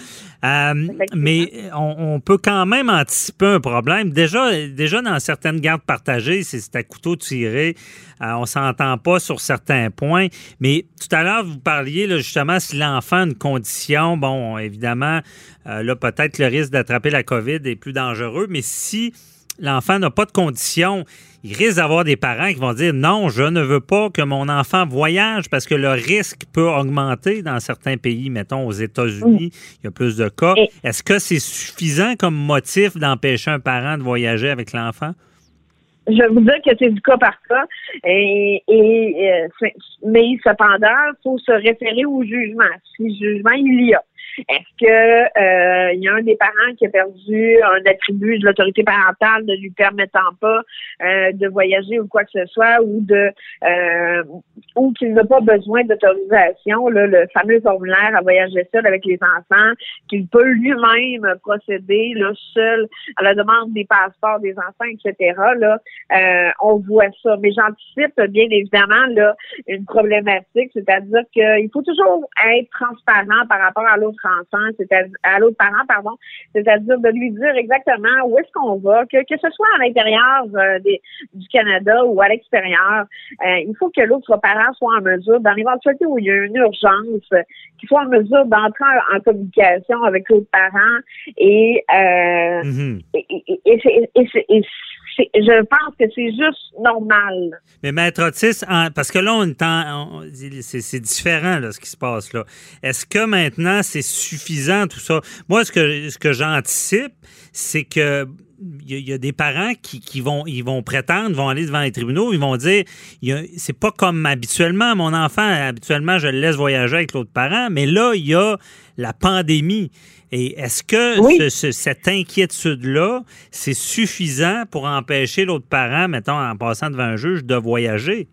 C: Euh, mais on, on peut quand même anticiper un problème. Déjà, déjà dans certaines gardes partagées, c'est c'est à couteau tiré. Euh, on s'entend pas sur certains points. Mais tout à l'heure, vous parliez là, justement si l'enfant a une condition, bon, évidemment, euh, là, peut-être le risque d'attraper la COVID est plus dangereux. Mais si l'enfant n'a pas de condition, il risque d'avoir des parents qui vont dire non, je ne veux pas que mon enfant voyage parce que le risque peut augmenter dans certains pays, mettons aux États-Unis, il y a plus de cas. Est-ce que c'est suffisant comme motif d'empêcher un parent de voyager avec l'enfant?
G: Je vais vous dire que c'est du cas par cas. Et, et, euh, mais cependant, il faut se référer au jugement. Si jugement il y a. Est-ce que euh, il y a un des parents qui a perdu un attribut de l'autorité parentale ne lui permettant pas euh, de voyager ou quoi que ce soit, ou de euh, ou qu'il n'a pas besoin d'autorisation, le fameux formulaire à voyager seul avec les enfants, qu'il peut lui-même procéder là, seul à la demande des passeports des enfants, etc. Là, euh, on voit ça. Mais j'anticipe bien évidemment là une problématique, c'est-à-dire qu'il faut toujours être transparent par rapport à l'autre enfant, c'est-à-dire à l'autre parent, pardon, c'est-à-dire de lui dire exactement où est-ce qu'on va, que, que ce soit à l'intérieur euh, des- du Canada ou à l'extérieur. Euh, il faut que l'autre parent soit en mesure, dans l'éventualité où il y a une urgence, qu'il soit en mesure d'entrer en, en communication avec l'autre parent et euh,
C: Mhm.
G: et, et- et je pense que c'est juste normal.
C: Mais Maître Otis, parce que là, on on- c'est c'est différent ce qui se passe là. Est-ce que maintenant c'est suffisant tout ça? Moi, ce que, ce que j'anticipe, c'est que il y, a- il y a des parents qui, qui vont ils vont prétendre, vont aller devant les tribunaux, ils vont dire c'est pas comme habituellement mon enfant habituellement je le laisse voyager avec l'autre parent, mais là il y a la pandémie. Et est-ce que
G: Oui.
C: ce- ce- cette inquiétude-là, c'est suffisant pour empêcher l'autre parent, mettons, en passant devant un juge, de voyager?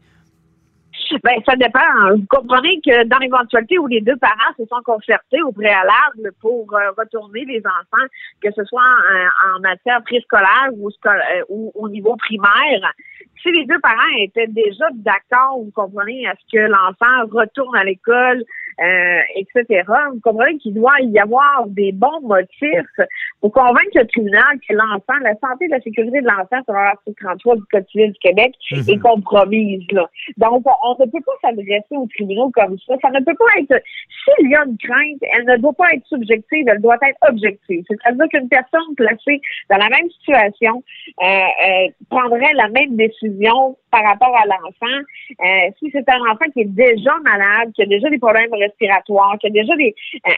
G: Ben, ça dépend. Vous comprenez que dans l'éventualité où les deux parents se sont concertés au préalable pour euh, retourner les enfants, que ce soit en, matière préscolaire ou, euh, ou au niveau primaire, si les deux parents étaient déjà d'accord, vous comprenez, à ce que l'enfant retourne à l'école, euh, etc., vous comprenez qu'il doit y avoir des bons motifs pour convaincre le tribunal que l'enfant, la santé et la sécurité de l'enfant selon l'article 33 du Code civil du Québec
C: Mhm.
G: est compromise. Là. Donc, on, on ne peut pas s'adresser aux tribunaux comme ça. Ça ne peut pas être... S'il y a une crainte, elle ne doit pas être subjective, elle doit être objective. C'est-à-dire qu'une personne placée dans la même situation euh, euh, prendrait la même décision par rapport à l'enfant. Euh, si c'est un enfant qui est déjà malade, qui a déjà des problèmes respiratoires, qui a déjà des, euh,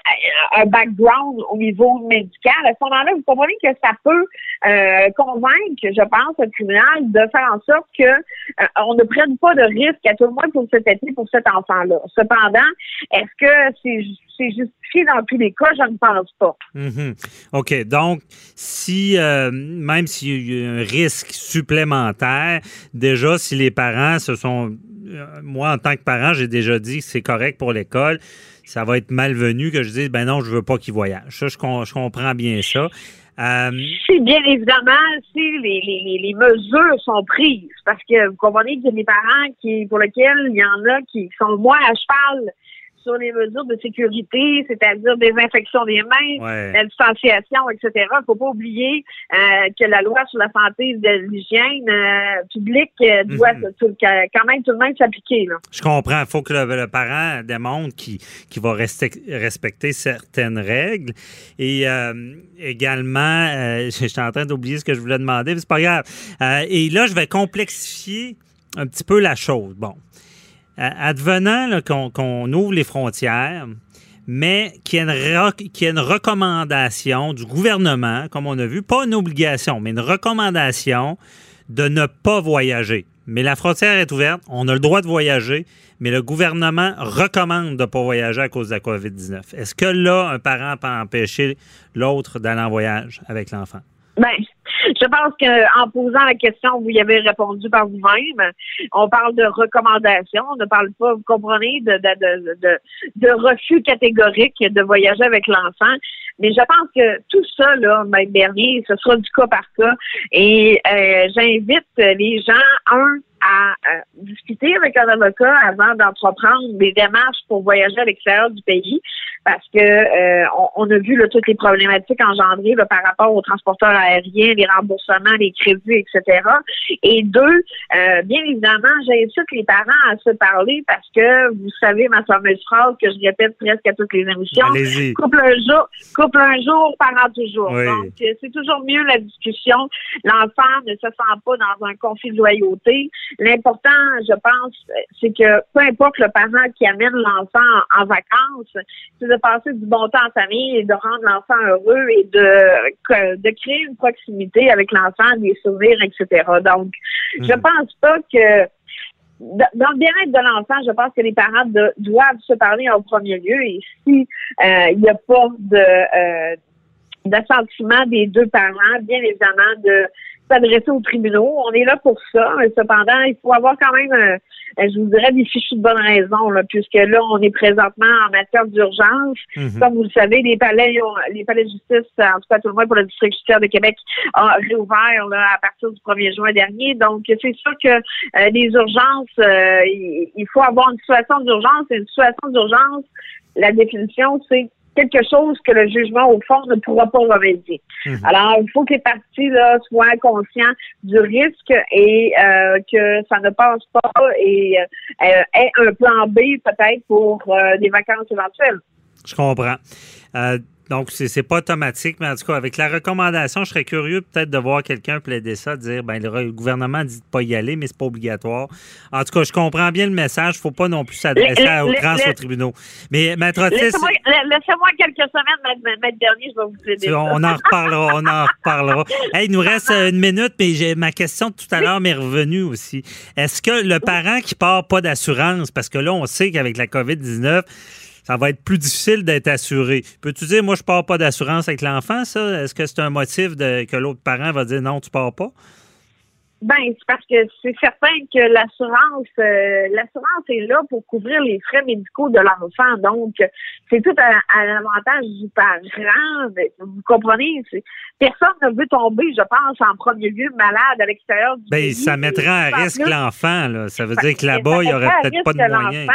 G: un background au niveau médical, à ce moment-là, vous comprenez que ça peut euh, convaincre, je pense, le tribunal de faire en sorte que euh, on ne prenne pas de risque à tout le moins pour cet été pour cet enfant-là. Cependant, est-ce que c'est c'est justifié dans tous les cas? Je ne pense pas.
C: Mhm. OK. Donc, si, euh, même s'il y a un risque supplémentaire, déjà, si les parents se sont. Euh, moi, en tant que parent, j'ai déjà dit que c'est correct pour l'école. Ça va être malvenu que je dise, ben non, je veux pas qu'il voyage. Ça, je, je comprends bien ça. Euh,
G: bien évidemment, si les mesures sont prises, parce que vous comprenez qu'il y a des parents qui, pour lesquels il y en a qui sont moins à cheval sur les mesures de sécurité, c'est-à-dire désinfection des mains,
C: Ouais.
G: la distanciation, etc. Il ne faut pas oublier euh, que la loi sur la santé de l'hygiène euh, publique euh, doit
C: Mhm.
G: tout- quand même tout de même s'appliquer.
C: Je comprends. Il faut que le, le parent démontre qu'il qu'il va rester- respecter certaines règles. Et également, [laughs] j'étais en train d'oublier ce que je voulais demander, mais c'est pas grave. Et là, je vais complexifier un petit peu la chose. Bon. Advenant qu'on ouvre les frontières, mais qu'il y, re- qu'il y ait une recommandation du gouvernement, comme on a vu, pas une obligation, mais une recommandation de ne pas voyager. Mais la frontière est ouverte, on a le droit de voyager, mais le gouvernement recommande de ne pas voyager à cause de la COVID-19. Est-ce que là, un parent peut empêcher l'autre d'aller en voyage avec l'enfant?
G: Ben, Je pense qu'en posant la question, vous y avez répondu par vous-même. On parle de recommandations, on ne parle pas, vous comprenez, de, de, de, de, refus catégorique de voyager avec l'enfant. Mais je pense que tout ça, là, même dernier, ce sera du cas par cas. Et euh, j'invite les gens, un, à, discuter avec un avocat avant d'entreprendre des démarches pour voyager à l'extérieur du pays parce que euh, on, a vu là, toutes les problématiques engendrées par rapport aux transporteurs aériens, les remboursements, les crédits, etc. Et deux, euh, bien évidemment, j'invite les parents à se parler parce que vous savez ma fameuse phrase que je répète presque à toutes les émissions. Couple un jour, couple un jour, parent toujours. Donc, c'est toujours mieux la discussion. L'enfant ne se sent pas dans un conflit de loyauté. L'important, je pense, c'est que peu importe le parent qui amène l'enfant en, vacances, c'est de passer du bon temps en famille et de rendre l'enfant heureux et de, de créer une proximité avec l'enfant, des souvenirs, etc. Donc, je mhm. pense pas que dans le bien-être de l'enfant, je pense que les parents doivent se parler en premier lieu et si euh, il n'y a pas de euh, d'assentiment des deux parents, bien évidemment, de s'adresser aux tribunaux. On est là pour ça. Cependant, il faut avoir quand même, euh, je vous dirais, des fichus de bonne raison, là, puisque là, on est présentement en matière d'urgence. Mhm. Comme vous le savez, les palais, les palais de justice, en tout cas tout le moins pour le district judiciaire de Québec, ont réouvert là, à partir du 1er juin dernier. Donc, c'est sûr que euh, les urgences, euh, il, faut avoir une situation d'urgence. Et une situation d'urgence, la définition, c'est quelque chose que le jugement, au fond, ne pourra pas remédier. Mhm. Alors, il faut que les parties là, soient conscients du risque et euh, que ça ne passe pas et euh, ait un plan B peut-être pour euh, des vacances éventuelles.
C: Je comprends. Donc, c'est pas automatique, mais en tout cas, avec la recommandation, je serais curieux peut-être de voir quelqu'un plaider ça, dire ben le gouvernement dit de pas y aller, mais c'est pas obligatoire. En tout cas, je comprends bien le message. faut pas non plus s'adresser à outrance aux tribunaux. Mais Maître
G: Laissez-moi quelques semaines, Maître Dernier, je vais vous plaider.
C: On en reparlera, on en reparlera. Hey, il nous reste une minute, mais ma question de tout à l'heure m'est revenue aussi. Est-ce que le parent qui part pas d'assurance, parce que là, on sait qu'avec la COVID-19, ça va être plus difficile d'être assuré. Peux-tu dire, moi, je pars pas d'assurance avec l'enfant, ça? Est-ce que c'est un motif de, que l'autre parent va dire non, tu pars pas?
G: Ben, c'est parce que c'est certain que l'assurance, euh, l'assurance est là pour couvrir les frais médicaux de l'enfant. Donc, c'est tout à, l'avantage du parent. Vous comprenez? Personne ne veut tomber, je pense, en premier lieu malade à l'extérieur du
C: ben, Ça mettrait à risque l'enfant. Là. Ça veut dire que là-bas, il n'y aurait peut-être pas de moyens.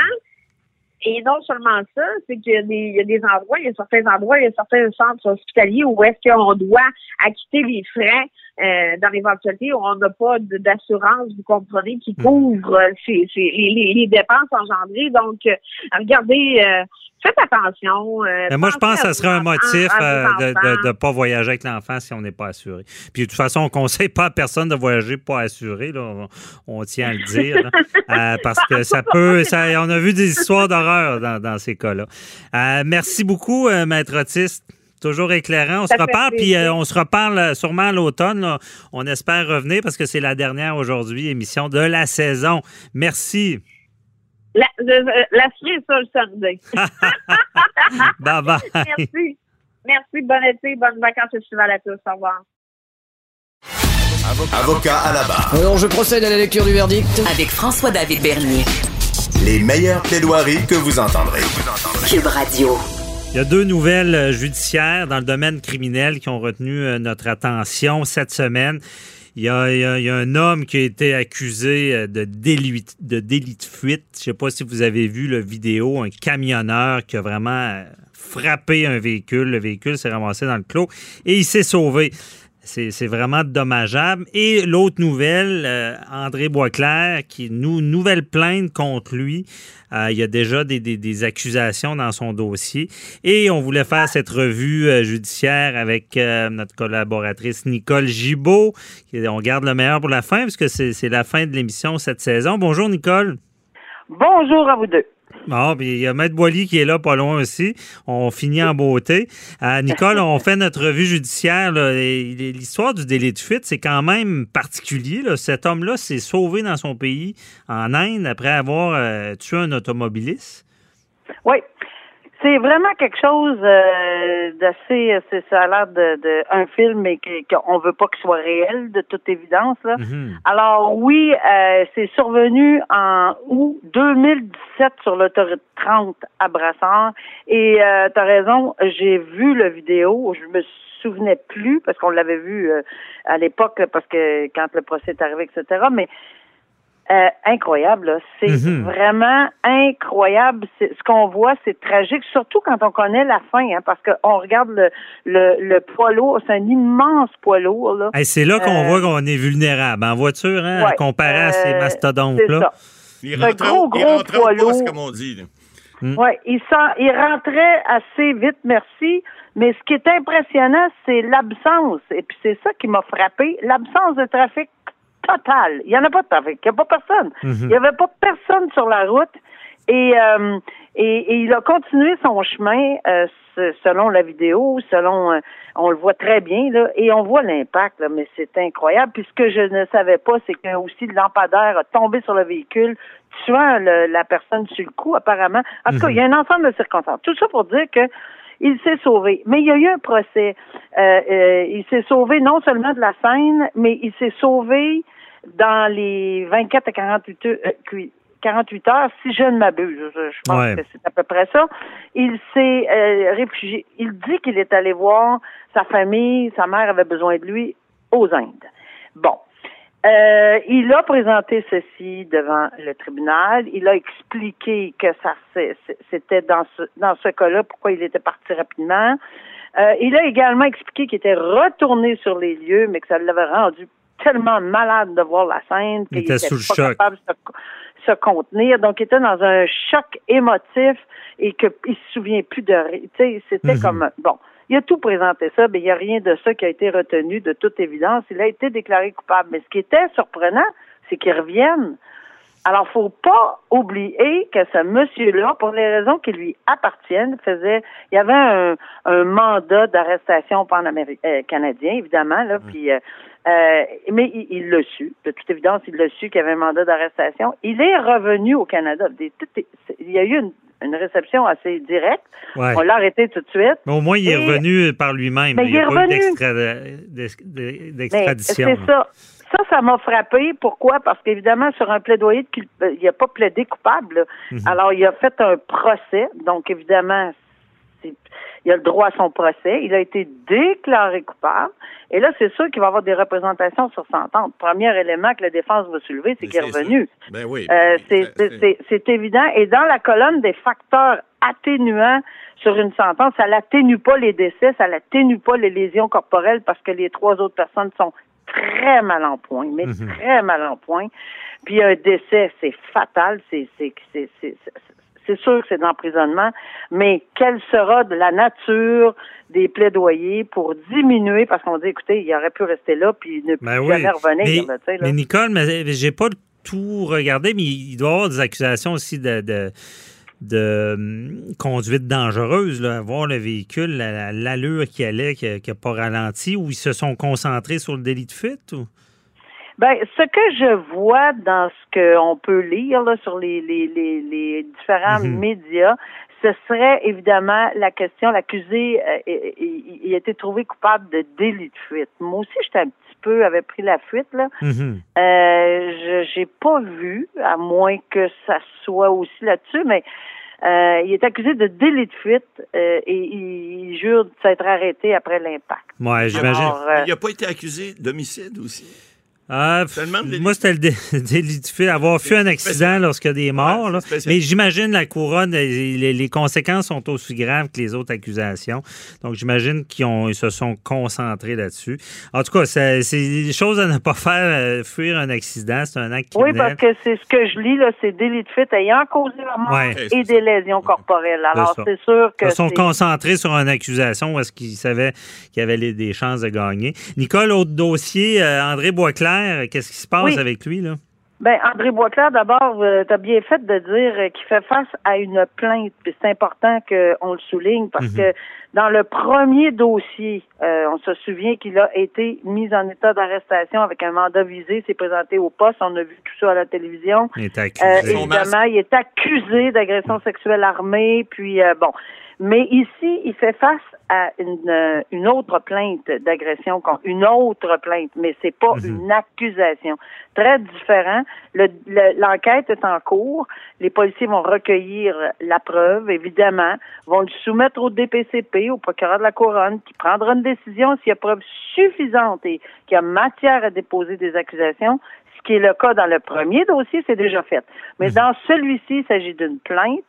G: Et non seulement ça, c'est qu'il y, y, a des endroits, il y a certains endroits, il y a certains centres hospitaliers où est-ce qu'on doit acquitter les frais euh, dans l'éventualité où on n'a pas d'assurance, vous comprenez, qui hmm. couvre ces, ces, les, les, dépenses engendrées. Donc, euh, regardez, euh, faites attention.
C: Euh, moi, je pense que ce serait un motif de ne pas voyager avec l'enfant si on n'est pas assuré. Puis, de toute façon, on ne conseille pas à personne de voyager pas assuré. Là. On, tient à le dire. [laughs] parce que ça peut. Ça, on a vu des histoires d'horreur dans, dans, ces cas-là. merci beaucoup, Maître Autiste. Toujours éclairant. On se reparle, puis euh, on se reparle euh, sûrement à l'automne. On espère revenir parce que c'est la dernière aujourd'hui émission de la saison. Merci.
G: La, la sur le samedi. [laughs]
C: bye bye.
G: Merci. Merci. Bon été, bonnes vacances estivales à tous. Au revoir.
B: Avocat à la barre.
H: Alors, je procède à la lecture du verdict.
A: Avec François-David Bernier.
B: Les meilleures plaidoiries que vous entendrez.
A: Cube Radio.
C: Il y a deux nouvelles euh, judiciaires dans le domaine criminel qui ont retenu euh, notre attention cette semaine. Il y, a, un homme qui a été accusé euh, de délit de, délit de fuite. Je ne sais pas si vous avez vu la vidéo, un camionneur qui a vraiment frappé un véhicule. Le véhicule s'est ramassé dans le clos et il s'est sauvé. C'est vraiment dommageable. Et l'autre nouvelle, euh, André Boisclair, qui nous nouvelle plainte contre lui. Euh, il y a déjà des, accusations dans son dossier. Et on voulait faire cette revue euh, judiciaire avec notre collaboratrice Nicole Gibault. On garde le meilleur pour la fin, puisque c'est la fin de l'émission cette saison. Bonjour, Nicole.
I: Bonjour à vous deux.
C: Bon, puis il y a Maître Boily qui est là pas loin aussi. On finit en beauté. Euh, Nicole, on fait notre revue judiciaire. L'histoire du délai de fuite, c'est quand même particulier. Cet homme-là s'est sauvé dans son pays, en Inde, après avoir euh, tué un automobiliste.
I: Oui. C'est vraiment quelque chose euh, d'assez. c'est- Ça a l'air de, de un film, mais que- qu'on veut pas qu'il soit réel, de toute évidence. Là.
C: Mhm.
I: Alors oui, euh, c'est survenu en août 2017 sur l'autoroute 30 à Brassard. Et euh, t'as raison, j'ai vu la vidéo. Je me souvenais plus parce qu'on l'avait vu euh, à l'époque parce que quand le procès est arrivé, etc. Mais euh, incroyable, là. c'est
C: Mhm.
I: vraiment incroyable. Ce qu'on voit, c'est tragique, surtout quand on connaît la fin, hein, parce qu'on regarde le, le, le poids lourd, c'est un immense poids lourd. Là.
C: Hey, c'est là qu'on
I: Euh,
C: voit qu'on est vulnérable. En voiture, hein,
I: Ouais,
C: comparé à ces
I: euh,
C: mastodontes-là.
F: Il
I: Un
F: rentrait
I: gros, gros poids lourd.
F: comme on dit. là.
I: Ouais, il, sent, il rentrait assez vite, merci. Mais ce qui est impressionnant, c'est l'absence. Et puis c'est ça qui m'a frappé, l'absence de trafic total. Il n'y en a pas de trafic, il n'y a pas personne.
C: Mhm.
I: Il n'y avait pas personne sur la route. Et, euh, et, et il a continué son chemin euh, se- selon la vidéo, selon euh, on le voit très bien là, et on voit l'impact là, mais c'est incroyable. Puis ce que je ne savais pas, c'est que aussi le lampadaire a tombé sur le véhicule, tuant le- la personne sur le coup apparemment. En tout cas,
C: Mhm.
I: il y a un ensemble de circonstances. Tout ça pour dire que il s'est sauvé. Mais il y a eu un procès. Euh, euh, il s'est sauvé non seulement de la scène, mais il s'est sauvé dans les 24 à 48 heures, euh, cui- 48 heures, si je ne m'abuse. Je, pense
C: Ouais.
I: que c'est à peu près ça. Il s'est euh, réfugié. Il dit qu'il est allé voir sa famille, sa mère avait besoin de lui aux Indes. Bon. Euh, il a présenté ceci devant le tribunal. Il a expliqué que ça c'était dans ce dans ce cas-là pourquoi il était parti rapidement. Euh, il a également expliqué qu'il était retourné sur les lieux, mais que ça l'avait rendu tellement malade de voir la scène
C: Il
I: qu'il
C: était
I: était
C: sous le
I: pas
C: choc.
I: capable de se, se contenir. Donc, il était dans un choc émotif et qu'il ne se souvient plus de rien. Tu sais, c'était
C: Mhm.
I: comme bon. Il a tout présenté ça, mais il n'y a rien de ça qui a été retenu de toute évidence. Il a été déclaré coupable. Mais ce qui était surprenant, c'est qu'il revienne. Alors, faut pas oublier que ce monsieur-là, pour les raisons qui lui appartiennent, faisait, il y avait un, un mandat d'arrestation pan-canadien, évidemment, là, puis, euh, euh, mais il il l'a su. De toute évidence, il l'a su qu'il y avait un mandat d'arrestation. Il est revenu au Canada. Des- tout est- Il y a eu une, une réception assez directe.
C: Ouais.
I: On l'a arrêté tout de suite.
C: Mais au moins, il est
I: Et-
C: revenu par lui-même. Il n'y a
I: est
C: pas eu d'extradition.
I: c'est ça. Ça, ça m'a frappé. Pourquoi? Parce qu'évidemment, sur un plaidoyer, de culp- euh, il n'a pas plaidé coupable.
C: Mhm.
I: Alors, il a fait un procès. Donc, évidemment, il a le droit à son procès. Il a été déclaré coupable. Et là, c'est sûr qu'il va avoir des représentations sur s'entendre. Premier élément que la défense va soulever, c'est qu'il est revenu.
F: Ben oui.
I: Euh,
F: ben
I: c'est évident. Et dans la colonne des facteurs atténuants sur une sentence, ça n'atténue pas les décès, ça n'atténue pas les lésions corporelles parce que les trois autres personnes sont très mal en point, mais
C: Mhm.
I: très mal en point. Puis un décès, c'est fatal, c'est c'est c'est c'est c'est sûr que c'est de l'emprisonnement, mais quelle sera de la nature des plaidoyers pour diminuer, parce qu'on dit, écoutez, il aurait pu rester là puis ne plus
C: Ben oui.
I: jamais revenir.
C: Mais,
I: là, tu sais, là.
C: mais Nicole, mais j'ai pas tout regardé, mais il doit y avoir des accusations aussi de, de, de, hum, conduite dangereuse, là, voir le véhicule, la- la- l'allure qu'il allait, qui n'a pas ralenti, ou ils se sont concentrés sur le délit de fuite? Ou?
I: Ben, ce que je vois dans ce qu'on peut lire là, sur les, les, les, les différents
C: Mhm.
I: médias, ce serait évidemment la question, l'accusé, euh, il a été trouvé coupable de délit de fuite. Moi aussi, j'étais un petit peu, avait pris la fuite, là.
C: Mhm.
I: Euh, je j'ai pas vu, à moins que ça soit aussi là-dessus, mais euh, il est accusé de délit de fuite euh, et il, jure de s'être arrêté après l'impact.
C: Ouais, j'imagine.
I: Alors, euh,
F: Il n'a pas été accusé d'homicide aussi?
C: Ah, pff, moi, c'était le dé- [laughs] délit de fuite, avoir fait un accident lorsqu'il y a des morts.
F: Ouais,
C: là. Mais j'imagine la couronne, les, les conséquences sont aussi graves que les autres accusations. Donc, j'imagine qu'ils se sont concentrés là-dessus. En tout cas, c'est des choses à ne pas faire, euh, fuir un accident. C'est un acte
I: Oui,
C: criminel.
I: parce que c'est ce que je lis, là, c'est délit de fuite ayant causé la mort
C: Ouais.
I: et des lésions corporelles. Alors, c'est sûr que
C: Ils se sont concentrés sur une accusation où est-ce qu'ils savaient qu'il y avait les- des chances de gagner. Nicole, autre dossier, euh, André Boisclair, qu'est-ce qui se passe
I: Oui.
C: avec lui, là?
I: Ben, André Boisclair, d'abord, tu as bien fait de dire euh, qu'il fait face à une plainte. C'est important qu'on le souligne parce
C: Mhm.
I: que dans le premier dossier, euh, on se souvient qu'il a été mis en état d'arrestation avec un mandat visé, s'est présenté au poste. On a vu tout ça à la télévision.
C: Il est
I: Euh,
C: accusé.
I: Évidemment, il est accusé d'agression sexuelle armée. Puis euh, bon, Mais ici, il fait face à une, euh, une autre plainte d'agression, une autre plainte, mais c'est pas
J: Mhm.
I: une accusation. Très différent. Le- le- L'enquête est en cours. Les policiers vont recueillir la preuve, évidemment, vont le soumettre au DPCP, au procureur de la couronne, qui prendra une décision s'il y a preuve suffisante et qu'il y a matière à déposer des accusations. Ce qui est le cas dans le premier dossier, c'est déjà fait. Mais dans celui-ci, il s'agit d'une plainte.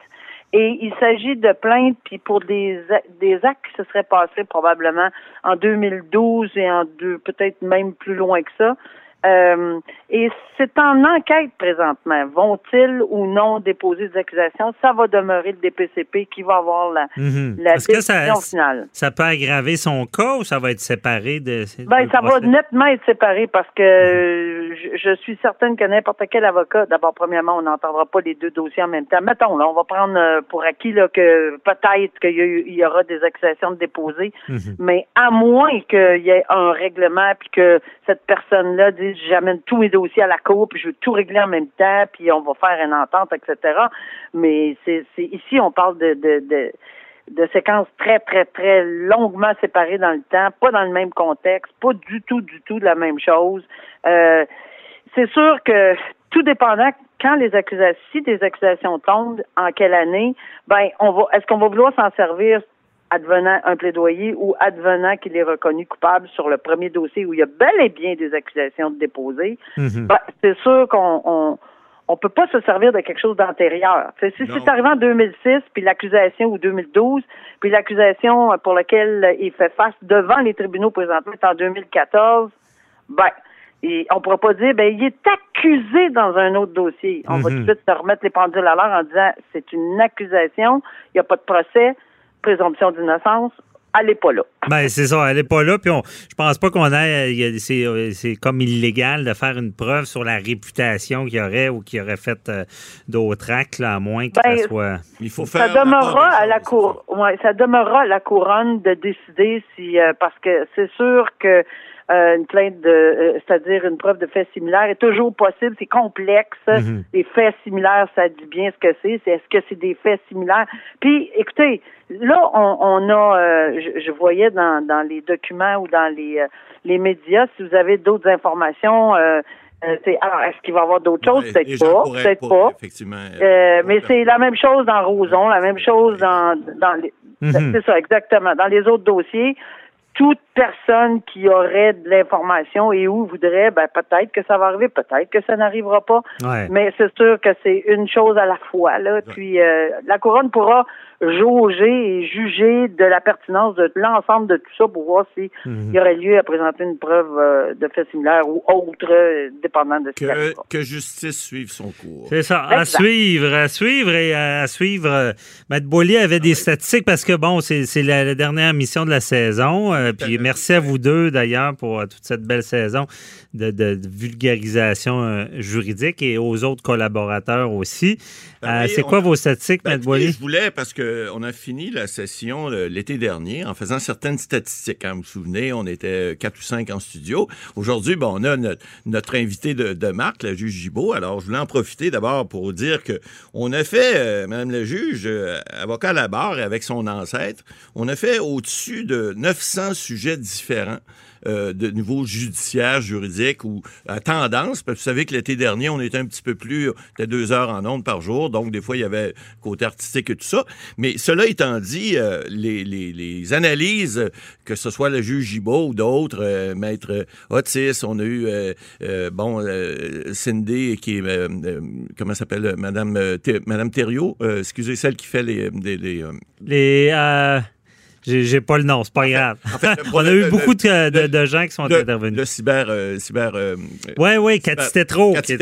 I: Et il s'agit de plaintes, puis pour des, des actes qui se seraient passés probablement en 2012 et en deux, peut-être même plus loin que ça. Euh, et c'est en enquête présentement. Vont-ils ou non déposer des accusations? Ça va demeurer le DPCP qui va avoir la,
C: Mhm. que
I: décision
C: ça,
I: finale.
C: ça peut aggraver son cas ou ça va être séparé de.
I: Ben, ça va nettement être séparé parce que euh, je, je suis certaine que n'importe quel avocat, d'abord, premièrement, on n'entendra pas les deux dossiers en même temps. Mettons, là, on va prendre euh, pour acquis là, que peut-être qu'il y aura des accusations de déposer,
J: Mhm.
I: mais à moins qu'il y ait un règlement puis que cette personne-là dise j'amène tous mes dossiers à la cour puis je veux tout régler en même temps puis on va faire une entente, etc. Mais c'est ici, on parle de, de, de de séquences très, très, très longuement séparées dans le temps, pas dans le même contexte, pas du tout, du tout de la même chose. Euh, c'est sûr que tout dépendant quand les accusations, si des accusations tombent, en quelle année, ben on va est-ce qu'on va vouloir s'en servir advenant un plaidoyer ou advenant qu'il est reconnu coupable sur le premier dossier où il y a bel et bien des accusations déposées,
J: Mhm.
I: ben, c'est sûr qu'on on, on peut pas se servir de quelque chose d'antérieur. Si c'est arrivé en 2006, puis l'accusation ou 2012, puis l'accusation pour laquelle il fait face devant les tribunaux présentement est en 2014, ben, et on pourra pas dire, ben, il est accusé dans un autre dossier. On va
C: Mhm.
I: tout de suite se remettre les pendules à l'heure en disant, c'est une accusation, il n'y a pas de procès, présomption d'innocence, allez pas là. [laughs]
C: Ben, c'est ça, elle n'est pas là. Puis on, je pense pas qu'on ait. C'est euh, c'est comme illégal de faire une preuve sur la réputation qu'il y aurait ou qu'il aurait fait euh, d'autres actes, là, à moins que
I: Ben,
C: ça soit.
F: Il faut
I: ça demeurera à la cour, ouais, ça demeurera à la couronne de décider si, euh, parce que c'est sûr que euh, une plainte de, euh, c'est-à-dire une preuve de fait similaire est toujours possible. C'est complexe.
J: Mhm.
I: Les faits similaires, ça dit bien ce que c'est. C'est est-ce que c'est des faits similaires? Puis, écoutez, là, on, on a, euh, je, je voyais dans, dans les documents ou dans les euh, les médias, si vous avez d'autres informations. Euh, euh, c'est- alors, est-ce qu'il va y avoir d'autres choses? Peut-être pas. Peut-être pas.
F: effectivement,
I: Euh, mais c'est la même chose dans Roson, la même chose dans, dans les.
F: Mhm.
I: C'est ça, exactement. Dans les autres dossiers, toute personne qui aurait de l'information et où voudrait, ben peut-être que ça va arriver, peut-être que ça n'arrivera pas.
C: Ouais.
I: Mais c'est sûr que c'est une chose à la fois. Là. Puis euh, la couronne pourra jauger et juger de la pertinence de l'ensemble de tout ça pour voir s'il
F: Mhm.
I: y aurait lieu à présenter une preuve euh, de fait similaire ou autre, euh, dépendant de ce.
F: Que, que justice suive son cours.
C: C'est ça, à suivre, à suivre et à, suivre. euh, Matt Boilly avait des statistiques parce que, bon, c'est c'est la, la dernière mission de la saison. euh, puis merci à vous deux, d'ailleurs, pour toute cette belle saison de, de- de vulgarisation euh, juridique et aux autres collaborateurs aussi.
F: Ben
C: Euh, c'est
F: on-
C: quoi vos statistiques,
F: Ben,
C: Matt Boilly?
F: je voulais, parce qu'on a fini la session euh, l'été dernier en faisant certaines statistiques. Hein, vous vous souvenez, on était quatre ou cinq en studio. Aujourd'hui, bon, on a notre, invité de, marque, la juge Gibault. Alors, je voulais en profiter d'abord pour dire que on a fait, euh, Madame la juge, euh, avocat à la barre avec son ancêtre, on a fait au-dessus de 900 sujets différents. Euh, de niveau judiciaire, juridique ou à tendance. Parce que vous savez que l'été dernier, on était un petit peu plus, c'était deux heures en ondes par jour, donc des fois, il y avait côté artistique et tout ça. Mais cela étant dit, euh, les, analyses, euh, que ce soit le juge Gibault ou d'autres, euh, maître Otis, on a eu, euh, euh, bon, euh, Cindy, qui est, euh, euh, comment s'appelle, Madame, euh, Madame Thériault, euh, excusez, celle qui fait les... euh,
C: Les. Euh, j'ai j'ai pas le nom, c'est pas grave. [laughs] On a eu
F: le-
C: beaucoup de, de- de gens qui sont
F: le-
C: intervenus.
F: Le cyber... euh, cyber euh,
C: Oui, oui, Cathy Tétrault.
F: Cathy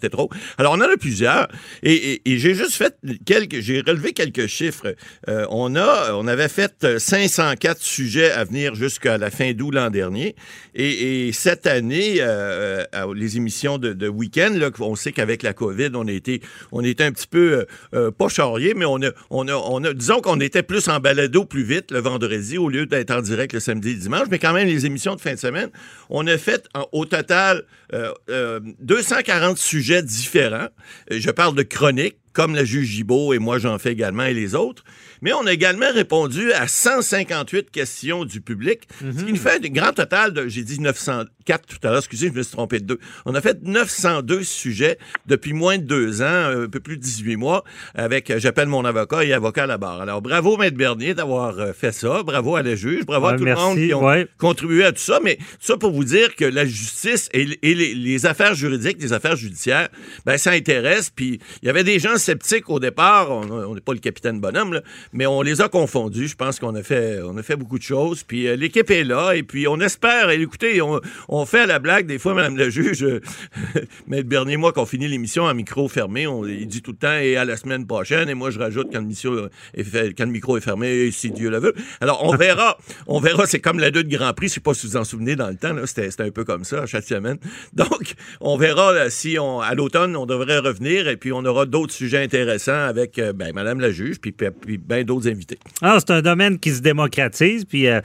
F: Tétrault. Alors, on en a plusieurs. Et, et- et j'ai juste fait quelques... J'ai relevé quelques chiffres. Euh, on a... On avait fait 504 sujets à venir jusqu'à la fin d'août l'an dernier. Et, et cette année, euh, euh, les émissions de, de week-end, là, on sait qu'avec la COVID, on été, on était un petit peu, euh, euh, pas charriés, mais on a, on a, on a, disons qu'on était plus en balado plus vite le vendredi au lieu d'être en direct le samedi et le dimanche. Mais quand même, les émissions de fin de semaine, on a fait au total euh, euh, 240 sujets différents. Euh, Je parle de chroniques, comme la juge Gibault et moi j'en fais également et les autres. Mais on a également répondu à 158 questions du public, ce qui nous fait un grand total de, j'ai dit 904 tout à l'heure, excusez, je me suis trompé de deux. On a fait 902 sujets depuis moins de deux ans, un peu plus de 18 mois, avec euh, J'appelle mon avocat et avocat à la barre. Alors, bravo, Maître Bernier, d'avoir euh, fait ça. Bravo à la juge. Bravo à tout
C: merci,
F: le monde qui ont
C: ouais.
F: contribué à tout ça. Mais ça pour vous dire que la justice et, et les, les affaires juridiques, les affaires judiciaires, ben, ça intéresse. Puis, il y avait des gens sceptiques au départ. On n'est pas le capitaine bonhomme, là, mais on les a confondus. Je pense qu'on a fait, on a fait beaucoup de choses. Puis, euh, l'équipe est là. Et puis, on espère. Et écoutez, on, on fait à la blague, des fois, Madame la juge, euh, [laughs] Maître Bernier, moi, qu'on finit l'émission en micro fermé, on, il dit tout le temps et à la semaine prochaine. Et moi, je rajoute quand le, micro est, fait- quand le micro est fermé, si Dieu le veut. Alors, on verra. [laughs] on verra. C'est comme la deux de Grand Prix. Je sais pas si vous vous en souvenez dans le temps. C'était un peu comme ça, chaque semaine. [laughs] Donc, on verra là, si on, à l'automne, on devrait revenir. Et puis, on aura d'autres sujets intéressants avec euh, ben, Madame la juge, puis, puis, puis d'autres invités.
C: Ah, c'est un domaine qui se démocratise. Puis, euh,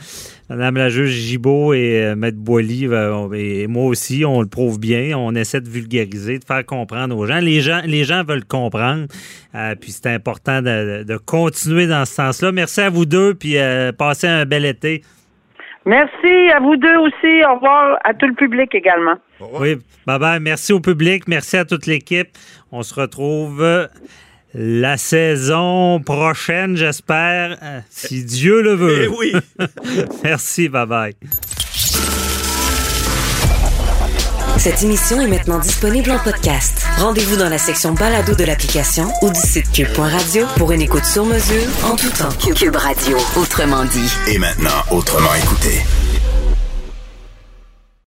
C: Madame la juge Gibault et euh, Maître Boily euh, et moi aussi, on le prouve bien. On essaie de vulgariser, de faire comprendre aux gens. Les gens, les gens veulent comprendre. Euh, puis, c'est important de, de continuer dans ce sens-là. Merci à vous deux. Puis, euh, passez un bel été.
I: Merci à vous deux aussi. Au revoir à tout le public également.
C: Oui, bye bye. Merci au public. Merci à toute l'équipe. On se retrouve euh, la saison prochaine, j'espère, euh, si Dieu le veut.
F: Eh oui. [laughs]
C: Merci, bye bye.
A: Cette émission est maintenant disponible en podcast. Rendez-vous dans la section balado de l'application ou du site cube.radio pour une écoute sur mesure en tout temps. Cube Radio, autrement dit.
B: Et maintenant, autrement écouté.